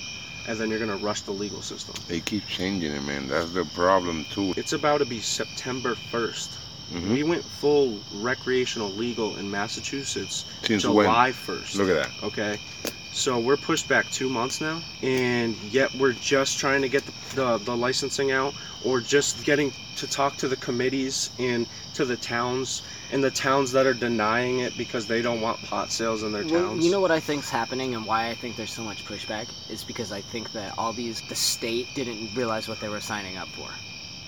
And then you're going to rush the legal system. They keep changing it, man. That's the problem too. It's about to be September 1st. hmm We went full recreational legal in Massachusetts Since when? July 1st. Look at that. Okay. So we're pushed back two months now, and yet we're just trying to get the, the, the licensing out, or just getting to talk to the committees and to the towns, and the towns that are denying it because they don't want pot sales in their Well, towns. you know what I think's happening and why I think there's so much pushback is because I think that all these the state didn't realize what they were signing up for.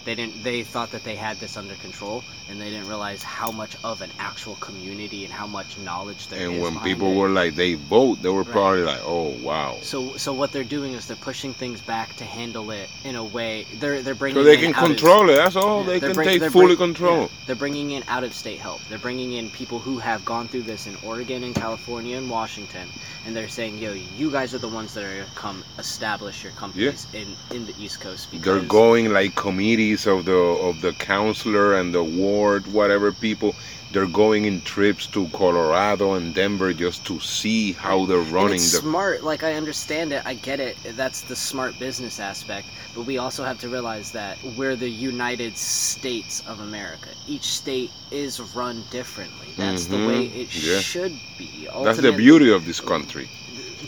They didn't. They thought that they had this under control, and they didn't realize how much of an actual community and how much knowledge there is. And when people it. were like, they vote, they were Right. probably like, oh wow. So, so what they're doing is they're pushing things back to handle it in a way. They're they're bringing. So they can control of, it that's all yeah, they can bring, take fully bring, control yeah, they're bringing in out of state help. They're bringing in people who have gone through this in Oregon and California and Washington, and they're saying, "Yo, you guys are the ones that are gonna come establish your companies in in the East Coast." Because They're going like committees of the of the counselor and the ward, whatever people. They're going in trips to Colorado and Denver just to see how they're running the. smart. Like I understand it. I get it. That's the smart business aspect. But we also have to realize that we're the United States of America. Each state is run differently. That's the Mhm, way it yeah. should be. That's the beauty of this country.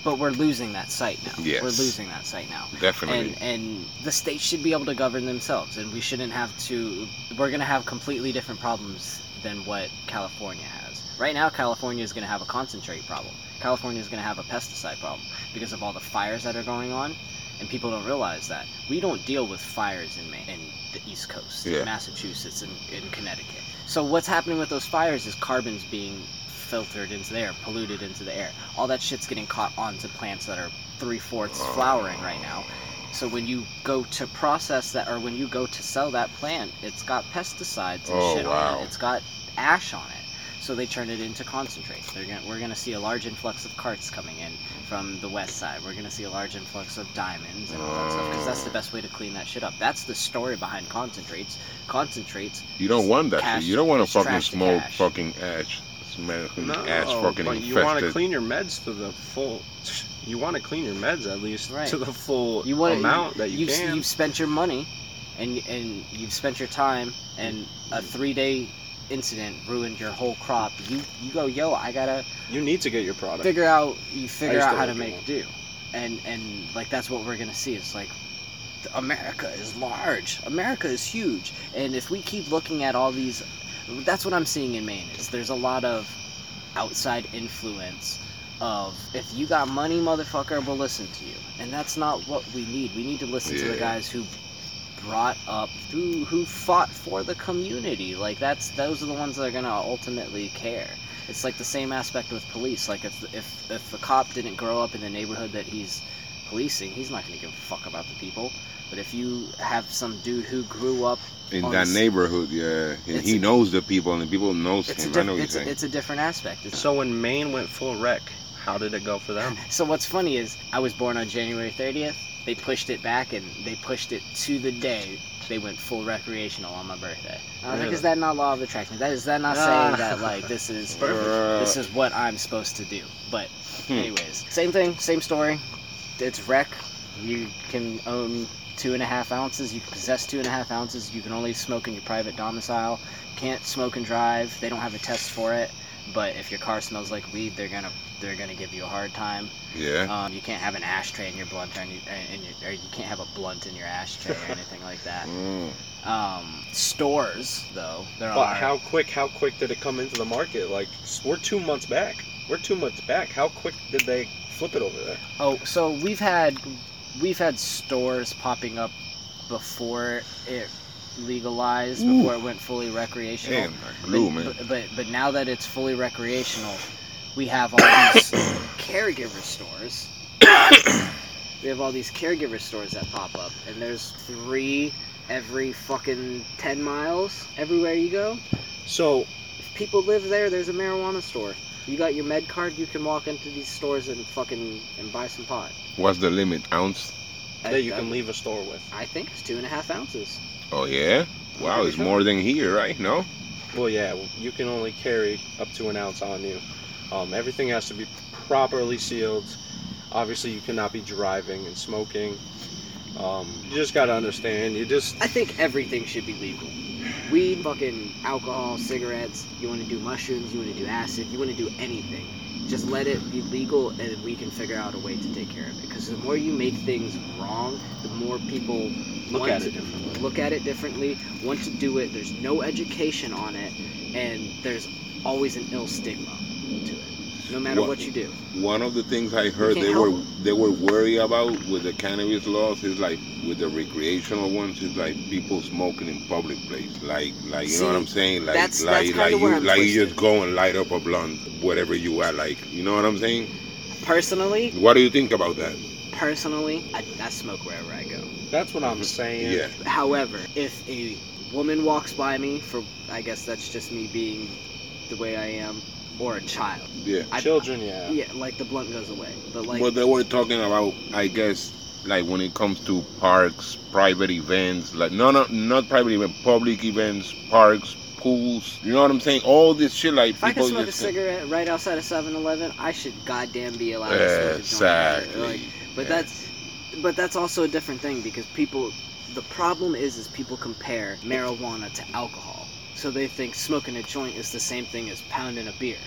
But we're losing that sight now. Yes. We're losing that sight now. Definitely. and and the states should be able to govern themselves and we shouldn't have to we're going to have completely different problems than what california has right now california is going to have a concentrate problem california is going to have a pesticide problem because of all the fires that are going on and people don't realize that we don't deal with fires in Maine, in the east coast Yeah. in massachusetts and in connecticut so what's happening with those fires is carbon's being filtered into the air polluted into the air all that shit's getting caught onto plants that are three-fourths flowering right now so when you go to process that, or when you go to sell that plant, it's got pesticides and Oh, shit on it. It's got ash on it. So they turn it into concentrate. They're gonna, we're going to see a large influx of carts coming in from the west side. We're going to see a large influx of diamonds and all that stuff because that's the best way to clean that shit up. That's the story behind concentrates. Concentrates. You don't want that Cash- shit. You don't want to fucking smoke fucking ash. Smell No, ash fucking but you want to clean your meds to the full. You want to clean your meds at least Right. to the full You want amount that you you've, can. You've spent your money, and and you've spent your time, and a three-day incident ruined your whole crop. You you go, yo, I gotta You need to get your product. figure out you figure out how to make do and and like that's what we're gonna see it's like america is large america is huge and if we keep looking at all these that's what i'm seeing in maine is there's a lot of outside influence of if you got money motherfucker we'll listen to you. And that's not what we need. We need to listen to the guys who brought up who who fought for the community. Like that's those are the ones that are gonna ultimately care. It's like the same aspect with police. Like if if if a cop didn't grow up in the neighborhood that he's policing he's not gonna give a fuck about the people but if you have some dude who grew up in that s- neighborhood, yeah, and he a- knows the people, and the people knows it's a him. I know it's, a, it's a different aspect it's So when Maine went full wreck, How did it go for them? So what's funny is I was born on January 30th. They pushed it back and they pushed it to the day they went full recreational on my birthday. I was like, is that not law of attraction? That is that not Ah. saying that like this is this is what I'm supposed to do? But Hmm. anyways, same thing, same story. It's wreck. You can own two and a half ounces. You can possess two and a half ounces. You can only smoke in your private domicile. Can't smoke and drive. They don't have a test for it. But if your car smells like weed, they're gonna they're gonna give you a hard time. yeah. Um, you can't have an ashtray in your blunt, or, in your, in your, or you can't have a blunt in your ashtray or anything like that. Mm. Um, stores, though, there But are. how quick? How quick did it come into the market? Like we're two months back. We're two months back. How quick did they flip it over there? Oh, so we've had we've had stores popping up before it legalized, Ooh. before it went fully recreational. Damn, that glue, but, man. But, but but now that it's fully recreational, we have all these caregiver stores. we have all these caregiver stores that pop up, and there's three every fucking ten miles everywhere you go. So If people live there, there's a marijuana store. You got your med card, you can walk into these stores and fucking and buy some pot. What's the limit? Ounce? that you I- can leave a store with. I think it's two and a half ounces. Oh yeah. Wow, it's more than here, right? No. Well, yeah, you can only carry up to an ounce on you. Um, everything has to be properly sealed. Obviously, you cannot be driving and smoking. Um, you just gotta understand. You just I think everything should be legal. Weed, fucking alcohol, cigarettes. You want to do mushrooms, you want to do acid, you want to do anything. Just let it be legal, and we can figure out a way to take care of it. Because the more you make things wrong, the more people look want at to it differently. look at it differently, want to do it. There's no education on it, and there's always an ill stigma to it. No matter What- what you do. One of the things I heard they help were they were worried about with the cannabis laws is like with the recreational ones is like people smoking in public place. Like like you know what I'm saying? Like that's- like that's like kinda where you I'm like you just go and light up a blunt whatever you are like. You know what I'm saying? Personally, What do you think about that? personally, I, I smoke wherever I go. That's what I'm saying. Yeah. However, if a woman walks by me, for I guess that's just me being the way I am, or a child, Yeah. I- Children, yeah. yeah, like the blunt goes away. But like, But they were talking about, I guess, like when it comes to parks, private events, like no, no, not private event, public events, parks, pools. You know what I'm saying? All this shit, like if I people can smoke a just cigarette right outside of 7-Eleven, I should goddamn be allowed to smoke a joint. exactly. Like, but Yeah. that's, but that's also a different thing because people, the problem is, is people compare marijuana to alcohol, so they think smoking a joint is the same thing as pounding a beer,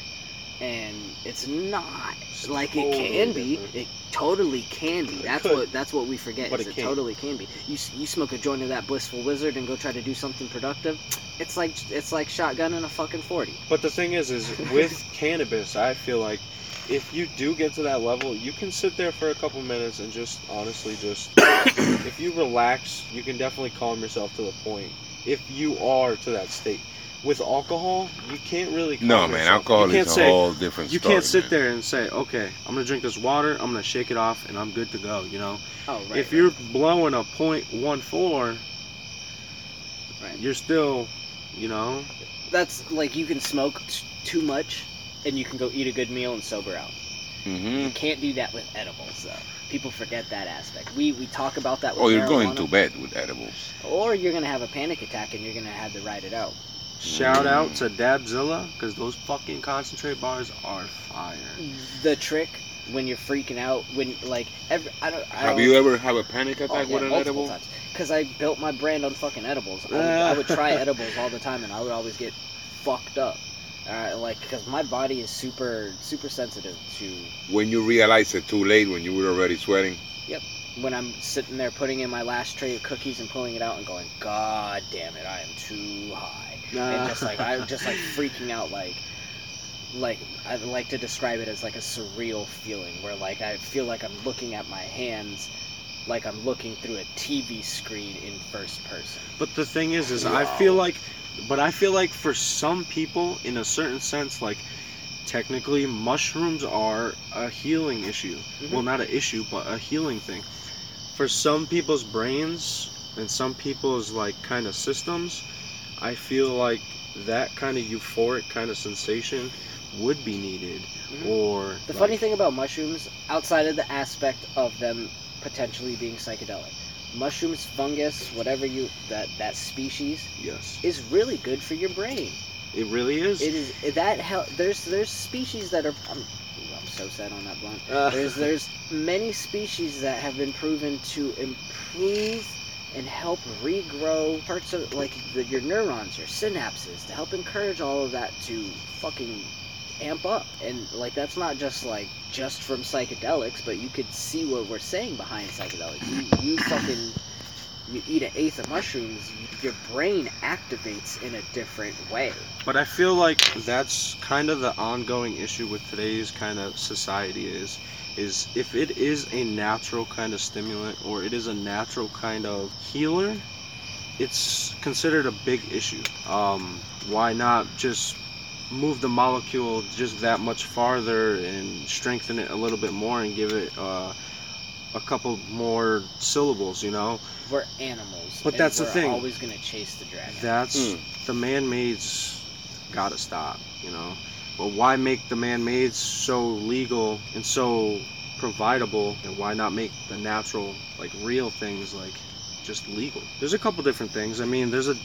and it's not. It's like it totally can be, different. it totally can be. It That's could. what that's what we forget. But is it it totally can be. You you smoke a joint of that blissful wizard and go try to do something productive. It's like it's like shotgunning a fucking forty. But the thing is, is with cannabis, I feel like if you do get to that level, you can sit there for a couple minutes and just honestly just if you relax, you can definitely calm yourself to the point. If you are to that state. With alcohol, you can't really. No, man. yourself. Alcohol you can't is a say, whole different You story. can't sit man. there and say, okay, I'm gonna drink this water, I'm gonna shake it off, and I'm good to go. You know, Oh right. if you're blowing a .14, right. you're still, you know, that's like you can smoke t- too much, and you can go eat a good meal and sober out. Mhm. You can't do that with edibles though. People forget that aspect. We we talk about that. With Or Oh, you're going marijuana, to bed with edibles. Or you're gonna have a panic attack and you're gonna have to ride it out. shout Mm. out to Dabzilla because those fucking concentrate bars are fire. The trick when you're freaking out, when like every I don't. I Have don't, you ever have a panic Oh, attack yeah, with an edible? Because I built my brand on fucking edibles. I would, I would try edibles all the time, and I would always get fucked up. Uh, like, because my body is super, super sensitive to When you realize it too late, when you were already sweating. Yep when I'm sitting there putting in my last tray of cookies and pulling it out and going, God damn it, I am too high. and just like I'm just like freaking out, like, like I like to describe it as like a surreal feeling where like I feel like I'm looking at my hands, like I'm looking through a TV screen in first person. But the thing is, is I feel like, but I feel like for some people, in a certain sense, like technically mushrooms are a healing issue. Mhm. Well, not an issue, but a healing thing. For some people's brains and some people's like kind of systems, I feel like that kind of euphoric kind of sensation would be needed, Mhm. or The like- funny thing about mushrooms, outside of the aspect of them potentially being psychedelic, mushrooms, fungus, whatever you that that species yes, is really good for your brain. it really is. It is that hell. There's there's species that are. I'm, I'm so sad on that blunt. Uh, There's there's many species that have been proven to improve and help regrow parts of like the, your neurons, your synapses, to help encourage all of that to fucking amp up. And like that's not just like just from psychedelics, but you could see what we're saying behind psychedelics. You, you fucking you eat an eighth of mushrooms, your brain activates in a different way. But I feel like that's kind of the ongoing issue with today's kind of society is is if it is a natural kind of stimulant or it is a natural kind of healer, it's considered a big issue. Um, why not just move the molecule just that much farther and strengthen it a little bit more and give it uh, a couple more syllables, you know? We're animals. But and that's the we're thing. Always gonna chase the dragon. That's Mm. the man-made's gotta stop, you know. But why make the man-mades so legal and so providable, and why not make the natural, like real things, like just legal? There's a couple different things. I mean, there's a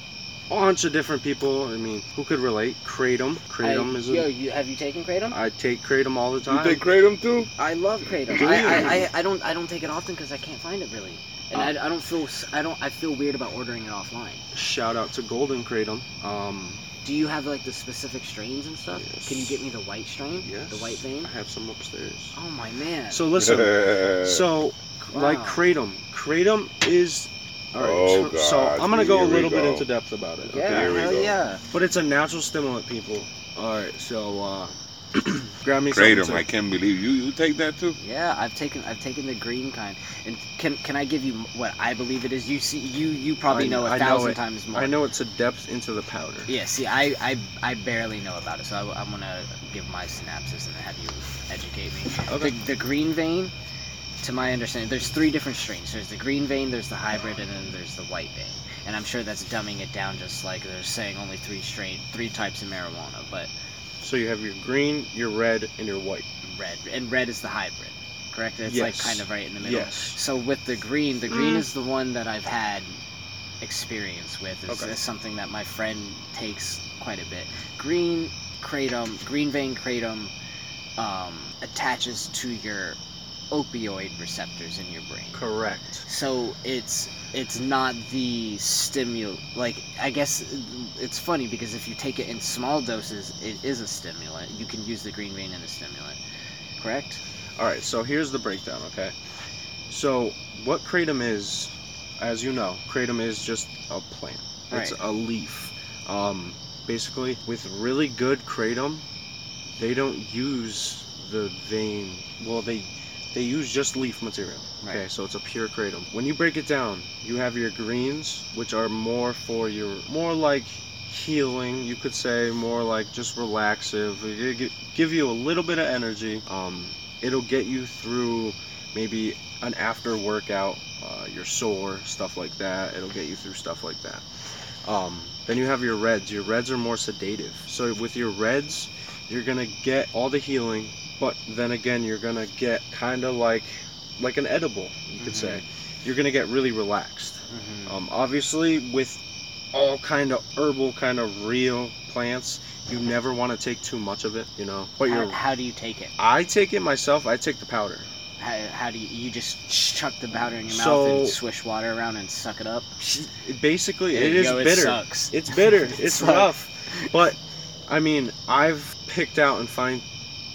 bunch of different people. I mean, who could relate? Kratom. Kratom I, is. yo, you have you taken kratom? I take kratom all the time. You time. take kratom too? I love kratom. Do I, you? I, I, I don't I don't take it often because I can't find it really, and. I, I don't feel s- I don't I feel weird about ordering it offline. Shout out to Golden Kratom. Um, Do you have like the specific strains and stuff? Yes. Can you get me the white strain? yes. The white vein? I have some upstairs. Oh my man. So listen. So, like Wow. kratom, kratom is. All right. Oh, so, so I'm gonna go a here we little bit into depth about it. yeah, Okay. here hell yeah. But it's a natural stimulant, people. All right. So, uh, grab me kratom, something. I can't believe you. You take that too? Yeah, I've taken I've taken the green kind, and can can I give you what I believe it is? You see, you you probably I- know a I know thousand it. times more. I know it's a depth into the powder. Yeah, see, I, I, I barely know about it, so I, am gonna give my synopsis and have you educate me. Okay. The, the green vein, to my understanding, there's three different strains. There's the green vein, there's the hybrid, and then there's the white vein. And I'm sure that's dumbing it down, just like they're saying only three strain, three types of marijuana, but So you have your green, your red, and your white. red, and red is the hybrid, correct? It's like Yes. kind of right in the middle. Yes. So with the green, the green Mm. is the one that I've had experience with. It's, Okay. it's something that my friend takes quite a bit. Green kratom, green vein kratom, um, attaches to your opioid receptors in your brain. Correct. So it's it's not the stimul like I guess it's funny because if you take it in small doses, it is a stimulant. You can use the green vein in a stimulant, correct? All right. So here's the breakdown. Okay. So what kratom is, as you know, kratom is just a plant. It's Right. a leaf. Um, basically, with really good kratom, they don't use the vein. Well, they they use just leaf material. Okay, so it's a pure kratom. When you break it down, you have your greens, which are more for your more like healing, you could say, more like just relaxive. It gi- give you a little bit of energy. Um, it'll get you through maybe an after workout. Uh, you're sore, stuff like that. It'll get you through stuff like that. Um, then you have your reds. Your reds are more sedative. So with your reds, you're gonna get all the healing, but then again, you're gonna get kind of like like an edible, you could Mhm. say. You're gonna get really relaxed. Mm-hmm. Um, obviously, with all kind of herbal, kind of real plants, you never want to take too much of it, you know. But how, you're, how do you take it? I take it myself. I take the powder. How, how do you you just chuck the powder in your mouth and swish water around and suck it up? Basically, it is Yo, bitter. sucks. It's bitter. It's rough. But I mean, I've picked out and find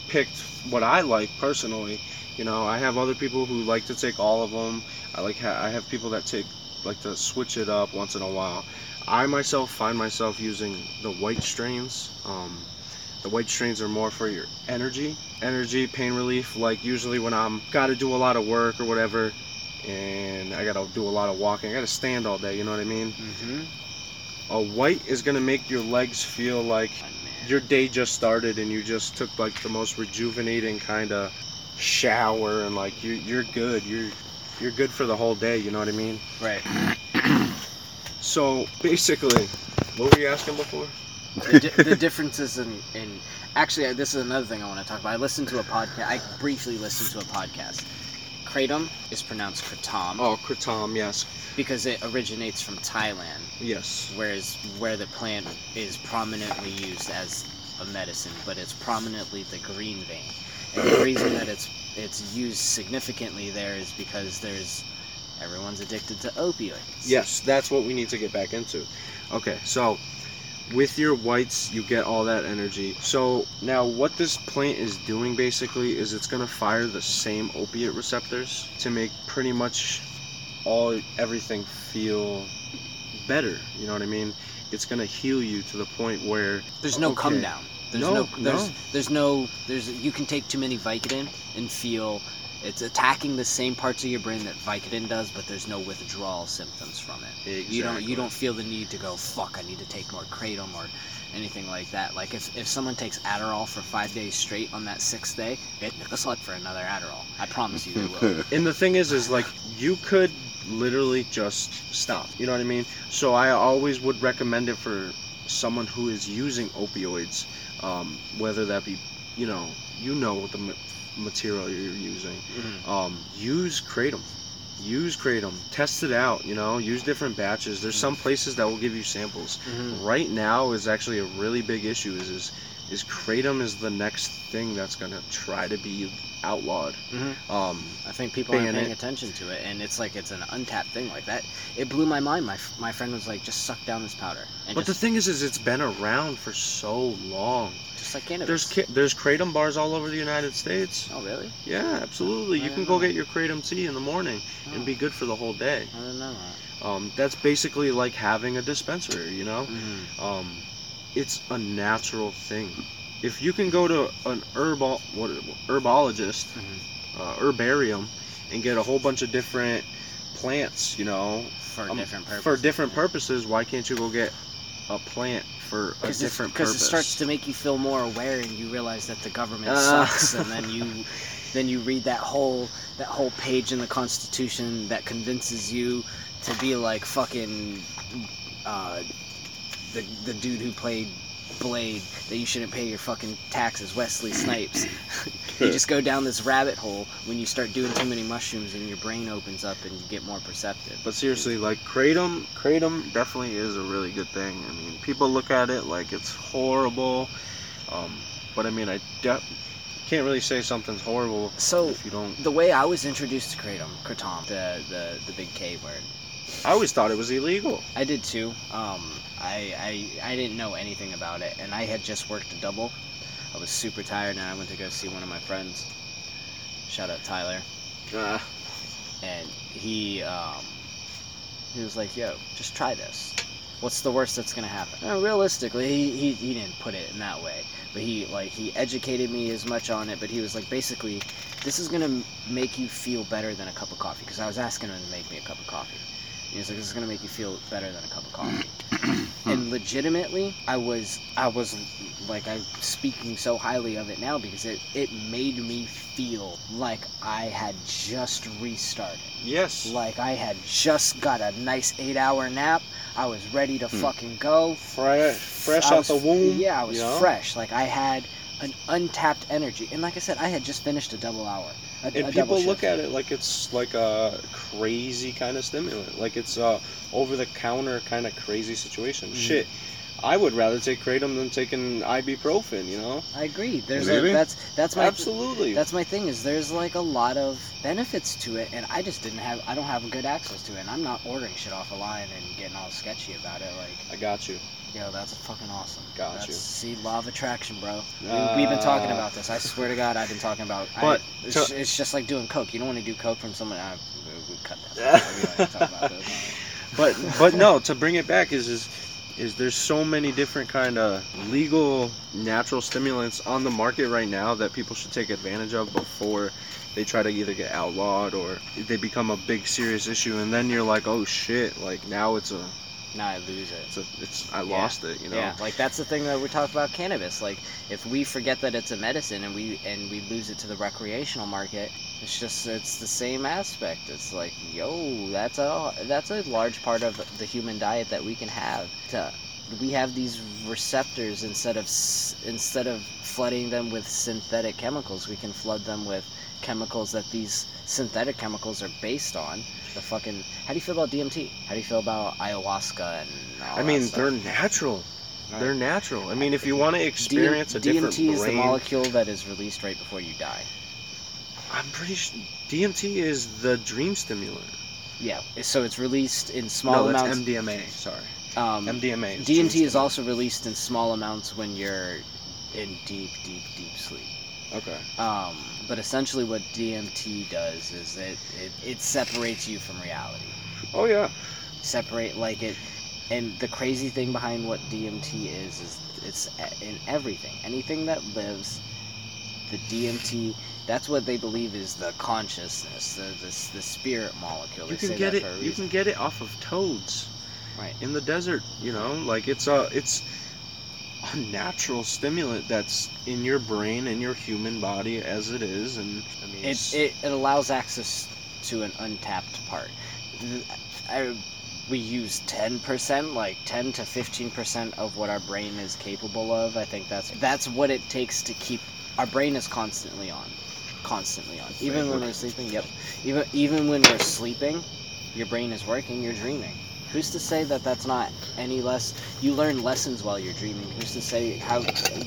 picked what I like personally. You know, I have other people who like to take all of them. I like ha- I have people that take like to switch it up once in a while. I myself find myself using the white strains. Um, the white strains are more for your energy, energy, pain relief. Like usually when I'm got to do a lot of work or whatever, and I gotta do a lot of walking. I gotta stand all day. You know what I mean? Mm-hmm. A white is gonna make your legs feel like your day just started and you just took like the most rejuvenating kind of shower and like you're you're good. You're you're good for the whole day. You know what I mean? Right. So basically, what were you asking before? the, di- the differences in, in actually this is another thing I want to talk about. I listened to a podcast. I briefly listened to a podcast. Kratom is pronounced kratom Oh, kratom, yes, because it originates from Thailand, yes. whereas where the plant is prominently used as a medicine, but it's prominently the green vein. And the reason that it's it's used significantly there is because there's everyone's addicted to opioids. Yes, that's what we need to get back into. Okay, so with your whites, you get all that energy. So now, what this plant is doing basically is it's gonna fire the same opiate receptors to make pretty much all everything feel better. You know what I mean? It's gonna heal you to the point where There's no come down. There's No, no, there's no. there's no there's you can take too many Vicodin and feel it's attacking the same parts of your brain that Vicodin does, but there's no withdrawal symptoms from it. You don't you don't feel the need to go fuck. I need to take more kratom or anything like that. Like if, if someone takes Adderall for five days straight on that sixth day, get a slug for another Adderall. I promise you they will. And the thing is, is like you could literally just stop. You know what I mean? So I always would recommend it for someone who is using opioids, um, whether that be, you know, you know the material you're using. Mhm. Um, use kratom. Use kratom. Test it out. You know, use different batches. There's some places that will give you samples. Mhm. Right now is actually a really big issue. Is is is kratom is the next thing that's gonna try to be outlawed. Mhm. Um, I think people aren't paying it. attention to it, and it's like it's an untapped thing like that. It blew my mind. My my friend was like, just suck down this powder, and But the thing is, is it's been around for so long. Just like cannabis. There's ki- there's kratom bars all over the United States. oh really? Yeah, absolutely. I You can go get your kratom tea in the morning Oh, and be good for the whole day. I didn't know that. Um, that's basically like having a dispensary. You know, Mhm. um, it's a natural thing. If you can go to an herbal what herbologist, Mhm. uh, herbarium, and get a whole bunch of different plants, you know, For um, different purposes. for different purposes, why can't you go get a plant for a Because different because it starts to make you feel more aware, and you realize that the government Uh. sucks, and then you then you read that whole that whole page in the Constitution that convinces you to be like fucking uh, the the dude who played Blade that you shouldn't pay your fucking taxes, Wesley Snipes. you just go down this rabbit hole when you start doing too many mushrooms, and your brain opens up, and you get more perceptive. But seriously, like kratom, kratom definitely is a really good thing. I mean, people look at it like it's horrible, um, but I mean, I de- can't really say something's horrible So if you don't. the way I was introduced to kratom, kratom, the the the big K word. I always thought it was illegal. I did too. Um, I, I I didn't know anything about it, and I had just worked a double. I was super tired, and I went to go see one of my friends. Shout out Tyler, Uh, and he um, he was like, "Yo, just try this. What's the worst that's gonna happen?" Uh, realistically, he, he he didn't put it in that way, but he like he educated me as much on it. But he was like, basically, this is gonna make you feel better than a cup of coffee, because I was asking him to make me a cup of coffee. He was like, "This is gonna make you feel better than a cup of coffee." and legitimately, I was, I was, like, I'm speaking so highly of it now because it, it made me feel like I had just restarted. yes. Like I had just got a nice eight-hour nap. I was ready to hmm. fucking go. Fresh, fresh I out the womb. Yeah, I was know? fresh. Like I had an untapped energy, and like I said, I had just finished a double hour. A, And a double people look at it like it's like a crazy kind of stimulant, like it's a over-the-counter kind of crazy situation. Mhm. Shit, I would rather take kratom than taking ibuprofen. You know? I agree. There's Really? a, that's that's my Absolutely. that's my thing is there's like a lot of benefits to it and i just didn't have i don't have good access to it and i'm not ordering shit off a line and getting all sketchy about it like I got you. Yo that's fucking awesome. Got that's, you. see law of attraction bro. We, Uh, we've been talking about this. I swear to god i've been talking about I- But it's, to- it's just like doing coke. You don't want to do coke from someone I, we, we cut that. We don't have to talk about this. but but no, to bring it back is is is there's so many different kind of legal natural stimulants on the market right now that people should take advantage of before they try to either get outlawed or they become a big serious issue. And then you're like oh shit like now it's a now i lose it it's a it's I Yeah. lost it you know Yeah, like that's the thing that we talk about cannabis. Like if we forget that it's a medicine and we and we lose it to the recreational market, it's just it's the same aspect. It's like, yo, that's a that's a large part of the human diet that we can have to we have these receptors instead of instead of flooding them with synthetic chemicals, we can flood them with chemicals that these synthetic chemicals are based on. The fucking how do you feel about DMT? How do you feel about ayahuasca and all I mean, they're natural. Right. They're natural. I mean, if you want to experience a different DMT is the molecule that is released right before you die. I'm pretty sure DMT is the dream stimulant. Yeah, so it's released in small no, that's amounts. MDMA. Sorry, um, MDMA. Is DMT is also released in small amounts when you're in deep, deep, deep sleep. okay. Um, but essentially, what DMT does is it, it it separates you from reality. Oh yeah. Separate like it, and the crazy thing behind what DMT is is it's in everything. Anything that lives, the DMT. That's what they believe is the consciousness, the the, the spirit molecule. You They can say get it. You can get it off of toads. Right. In the desert, you know, like it's a it's a natural stimulant that's in your brain and your human body as it is, and I mean, it, it, it allows access to an untapped part. I, we use 10%, like 10 to 15% of what our brain is capable of. I think that's that's what it takes to keep our brain is constantly on. Constantly on. Even when we're sleeping, yep. Even even when we're sleeping, your brain is working, you're dreaming. Who's to say that that's not any less? You learn lessons while you're dreaming. Who's to say how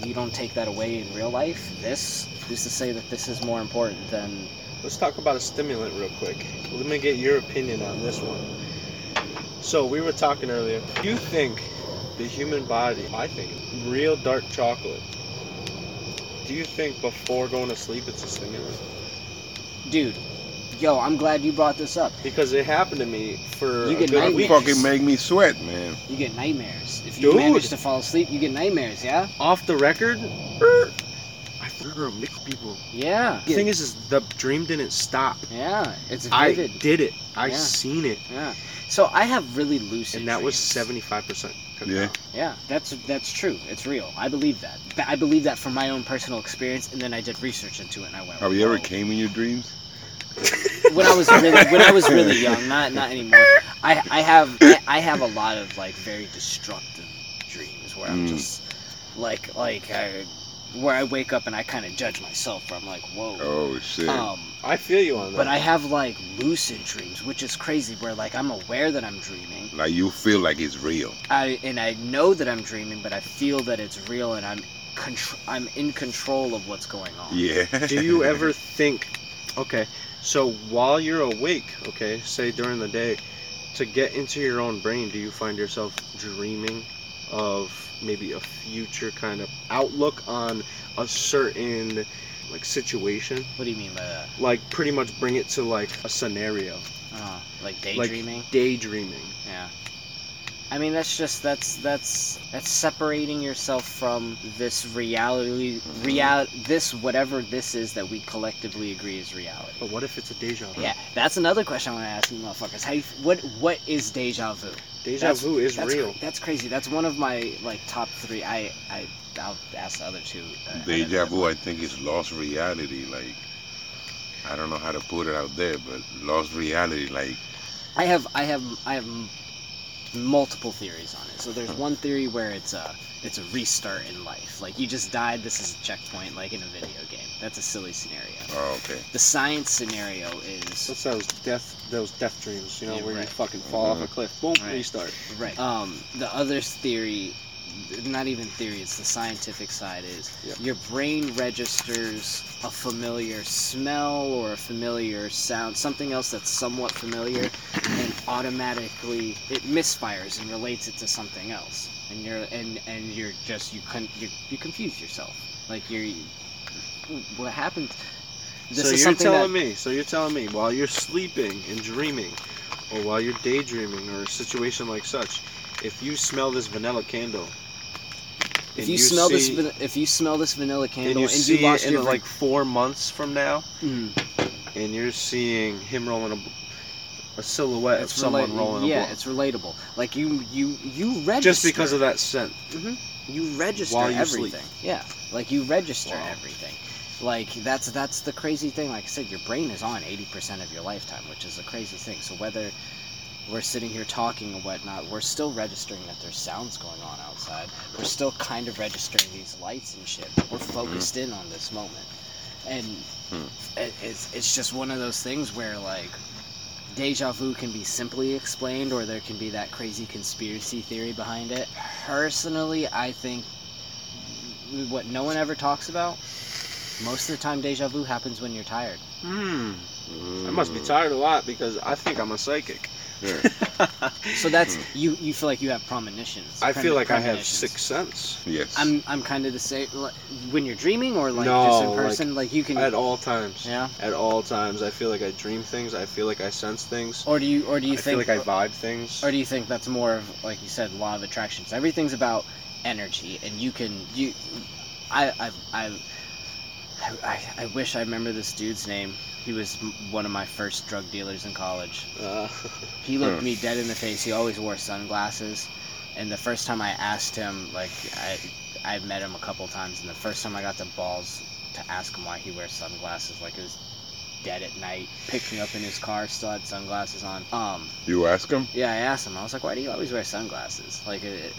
you don't take that away in real life? This? Who's to say that this is more important than Let's talk about a stimulant real quick. Let me get your opinion on this one. So we were talking earlier. Do you think the human body, I think, real dark chocolate, do you think before going to sleep it's a stimulant? dude? Yo, I'm glad you brought this up. Because it happened to me for You a get good nightmares. week. Fucking make me sweat, man. You get nightmares if you Dude. manage to fall asleep. You get nightmares, yeah, Off the record, er, I feel mixed people. yeah. The thing is, is the dream didn't stop. yeah, it's vivid. I vivid. did it. I Yeah. seen it, yeah. So I have really lucid. and that was seventy-five percent. Yeah. Yeah, that's that's true. It's real. I believe that. I believe that from my own personal experience, and then I did research into it, and I went. Have you ever came in your dreams? when I was really when I was really young, not not anymore. I I have I, I have a lot of like very destructive dreams where I'm Mm. just like like I, where I wake up and I kind of judge myself. Where I'm like, whoa. Oh shit. Um, I feel you on that. but I have like lucid dreams, which is crazy. Where like I'm aware that I'm dreaming, like you feel like it's real. I and I know that I'm dreaming, but I feel that it's real, and I'm contr- I'm in control of what's going on. Yeah. Do you ever think, okay, so while you're awake, okay, say during the day, to get into your own brain, do you find yourself dreaming of maybe a future kind of outlook on a certain like situation? What do you mean by that? Like pretty much bring it to like a scenario, Uh, like like daydreaming? daydreaming. Yeah. I mean that's just that's that's that's separating yourself from this reality real this whatever this is that we collectively agree is reality. But what if it's a deja vu? Yeah, that's another question I want to ask you motherfuckers. How you, what what is deja vu? Deja That's- vu is That's real. cra- that's crazy. That's one of my like top 3. I I I'll ask the other two. uh, Deja vu, I think, is lost reality. Like, I don't know how to put it out there, but lost reality. Like, I have I have I have m- multiple theories on it. So there's one theory where it's a it's a restart in life. Like you just died, this is a checkpoint like in a video game. That's a silly scenario. oh, okay. The science scenario is That's those death, those death dreams, you know, Yeah, where you right. fucking fall off a cliff, boom, Right. restart. right. Um the other theory not even theory, it's the scientific side is Yep. your brain registers a familiar smell or a familiar sound, something else that's somewhat familiar and automatically it misfires and relates it to something else and you're and and you're just you con you, you confuse yourself like you're what happened this so you're telling that, me, so you're telling me, while you're sleeping and dreaming, or while you're daydreaming, or a situation like such, if you smell this vanilla candle, if and you, smell this see- van- if you smell this vanilla and candle you and see you lost it in your like four months from now, Mm, and you're seeing him rolling a, a silhouette it's of someone rela- rolling yeah a blunt, it's relatable. Like you you you register just because of that scent. you register you sleep. everything. Yeah. Like you register Wow. everything. Like that's that's the crazy thing. Like i said your brain is on 80% of your lifetime which is a crazy thing. So whether we're sitting here talking and whatnot, we're still registering that there's sounds going on outside. We're still kind of registering these lights and shit. We're focused in on this moment. And Hmm. it, it's, it's just one of those things where, like, deja vu can be simply explained or there can be that crazy conspiracy theory behind it. Personally, I think what no one ever talks about, most of the time deja vu happens when you're tired. Hmm. I must be tired a lot because I think I'm a psychic. Yeah. So that's you. You feel like you have premonitions. I feel premon- like I have premonitions. sixth sense Yes. I'm I'm kind of the same. like, When you're dreaming or like No, just in like, person, like, you can. at all times. Yeah. At all times, I feel like I dream things. I feel like I sense things. Or do you or do you I feel think like I vibe things. or do you think that's more of like you said law of attraction? So everything's about energy, and you can you. I I I. I, I wish I remember this dude's name. He was one of my first drug dealers in college. Uh, He looked Hmm. me dead in the face. He always wore sunglasses. And the first time I asked him, like, I, I met him a couple times, and the first time I got the balls to ask him why he wears sunglasses, like, it was dead at night, picked me up in his car, still had sunglasses on. Um, you ask him? yeah, I asked him, I was like, why do you always wear sunglasses? Like, it,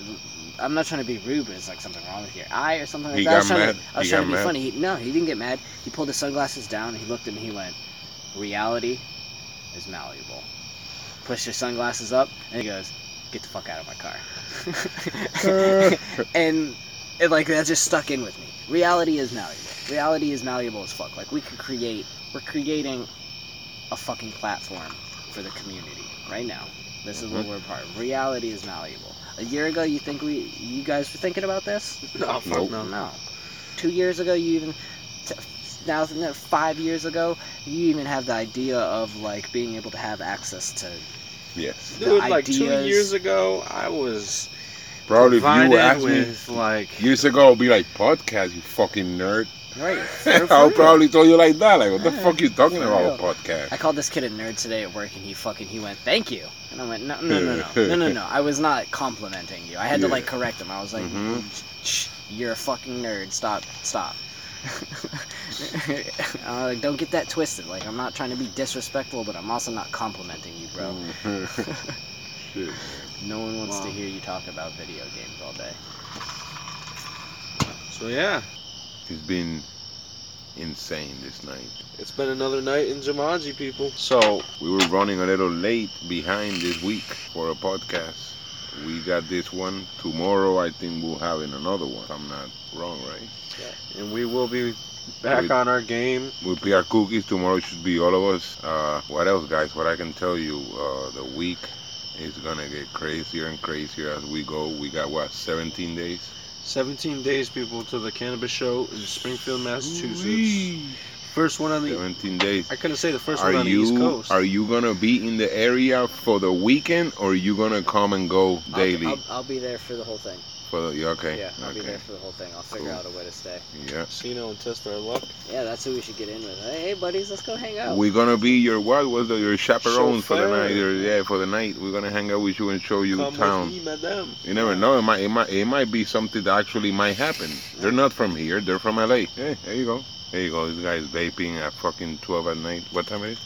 I'm not trying to be rude, but it's like something wrong with your eye or something like He that. I was got trying mad? To, I was He trying got to be mad? funny. He, no, he didn't get mad. He pulled his sunglasses down, and he looked at me, he went, reality is malleable. Pushed his sunglasses up, and he goes, "Get the fuck out of my car." and it, like that just stuck in with me. Reality is malleable. Reality is malleable as fuck. Like we could create, we're creating a fucking platform for the community right now. This is what Mhm. we're part of. Reality is malleable. A year ago, you think we, you guys were thinking about this? no, fuck Nope. no. No. Two years ago, you even t- now no, five years ago, you even have the idea of like being able to have access to. Yes. the Dude, like two ideas- years ago, I was Probably if you provided asked me with like years ago, I'd be like, podcast, you fucking nerd. Right. for- for I'll probably tell you like that. Like, what the Yeah, fuck you talking about, real. a podcast? I called this kid a nerd today at work, and he fucking he went, "Thank you," and I went, "No, no, no, no, no, no, no. I was not complimenting you. I had to like correct him. I was like, Mhm. Shh, "You're a fucking nerd. Stop, stop." I'm like, don't get that twisted. Like, I'm not trying to be disrespectful, but I'm also not complimenting you, bro. Shit. No one wants to hear you talk about video games all day. so yeah. It's been insane this night. It's been another night in Jumanji, people. So We were running a little late behind this week for a podcast. We got this one. Tomorrow, I think we'll have in another one. If I'm not wrong, right? Yeah. and we will be back With- on our game. We'll be our cookies. Tomorrow should be all of us. Uh, what else, guys? What I can tell you, uh, the week is gonna get crazier and crazier as we go. We got what, 17 days? 17 days, people, to the cannabis show in Springfield, Massachusetts. First one on the. 17 days. I couldn't say the first Are one on the East Coast. are you gonna be in the area for the weekend, or are you gonna come and go daily? I'll, I'll, be there for the whole thing. For the, yeah, okay, Yeah, I'll be okay, there for the whole thing. I'll figure Cool. out a way to stay. yeah. Casino and test our luck. Yeah, that's who we should get in with. Hey, hey, buddies, let's go hang out. We're gonna be your what was the, your chaperone for the night? Or, yeah, for the night. We're gonna hang out with you and show you Come town. with me. You never know. It might, it might, it might be something that actually might happen. They're not from here. They're from LA. Hey, there you go. There you go. This guy's vaping at fucking 12 at night. What time it is?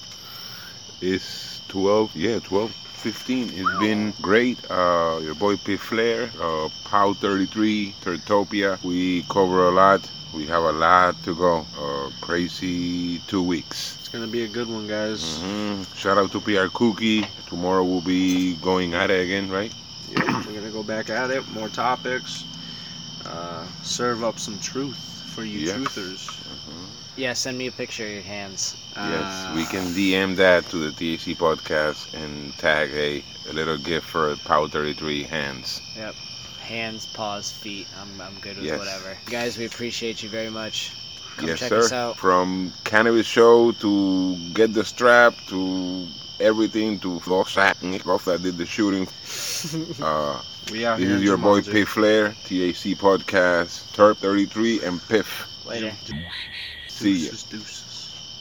It's 12. Yeah, 12. 15. It's been great. Uh, your boy P Flair, uh, Pow 33, Turtopia. We cover a lot. We have a lot to go. Uh, crazy two weeks. It's gonna be a good one, guys. hmm Shout out to PR Cookie. Tomorrow we'll be going at it again, right? Yeah, we're gonna go back at it. More topics. Uh, serve up some truth for you Yeah. truthers. Yeah, send me a picture of your hands. Yes, Uh, we can DM that to the THC podcast and tag a, a little gift for Power 33 hands. Yep. Hands, paws, feet. I'm, I'm good with Yes. whatever. Guys, we appreciate you very much. Come yes, check sir. us out. From Cannabis Show to Get the Strap to everything to Fox Off that did the shooting. Uh, We out this here. is in your boy Jumanji. P Flair, THC podcast, Terp 33, and Piff. Later. See deuces.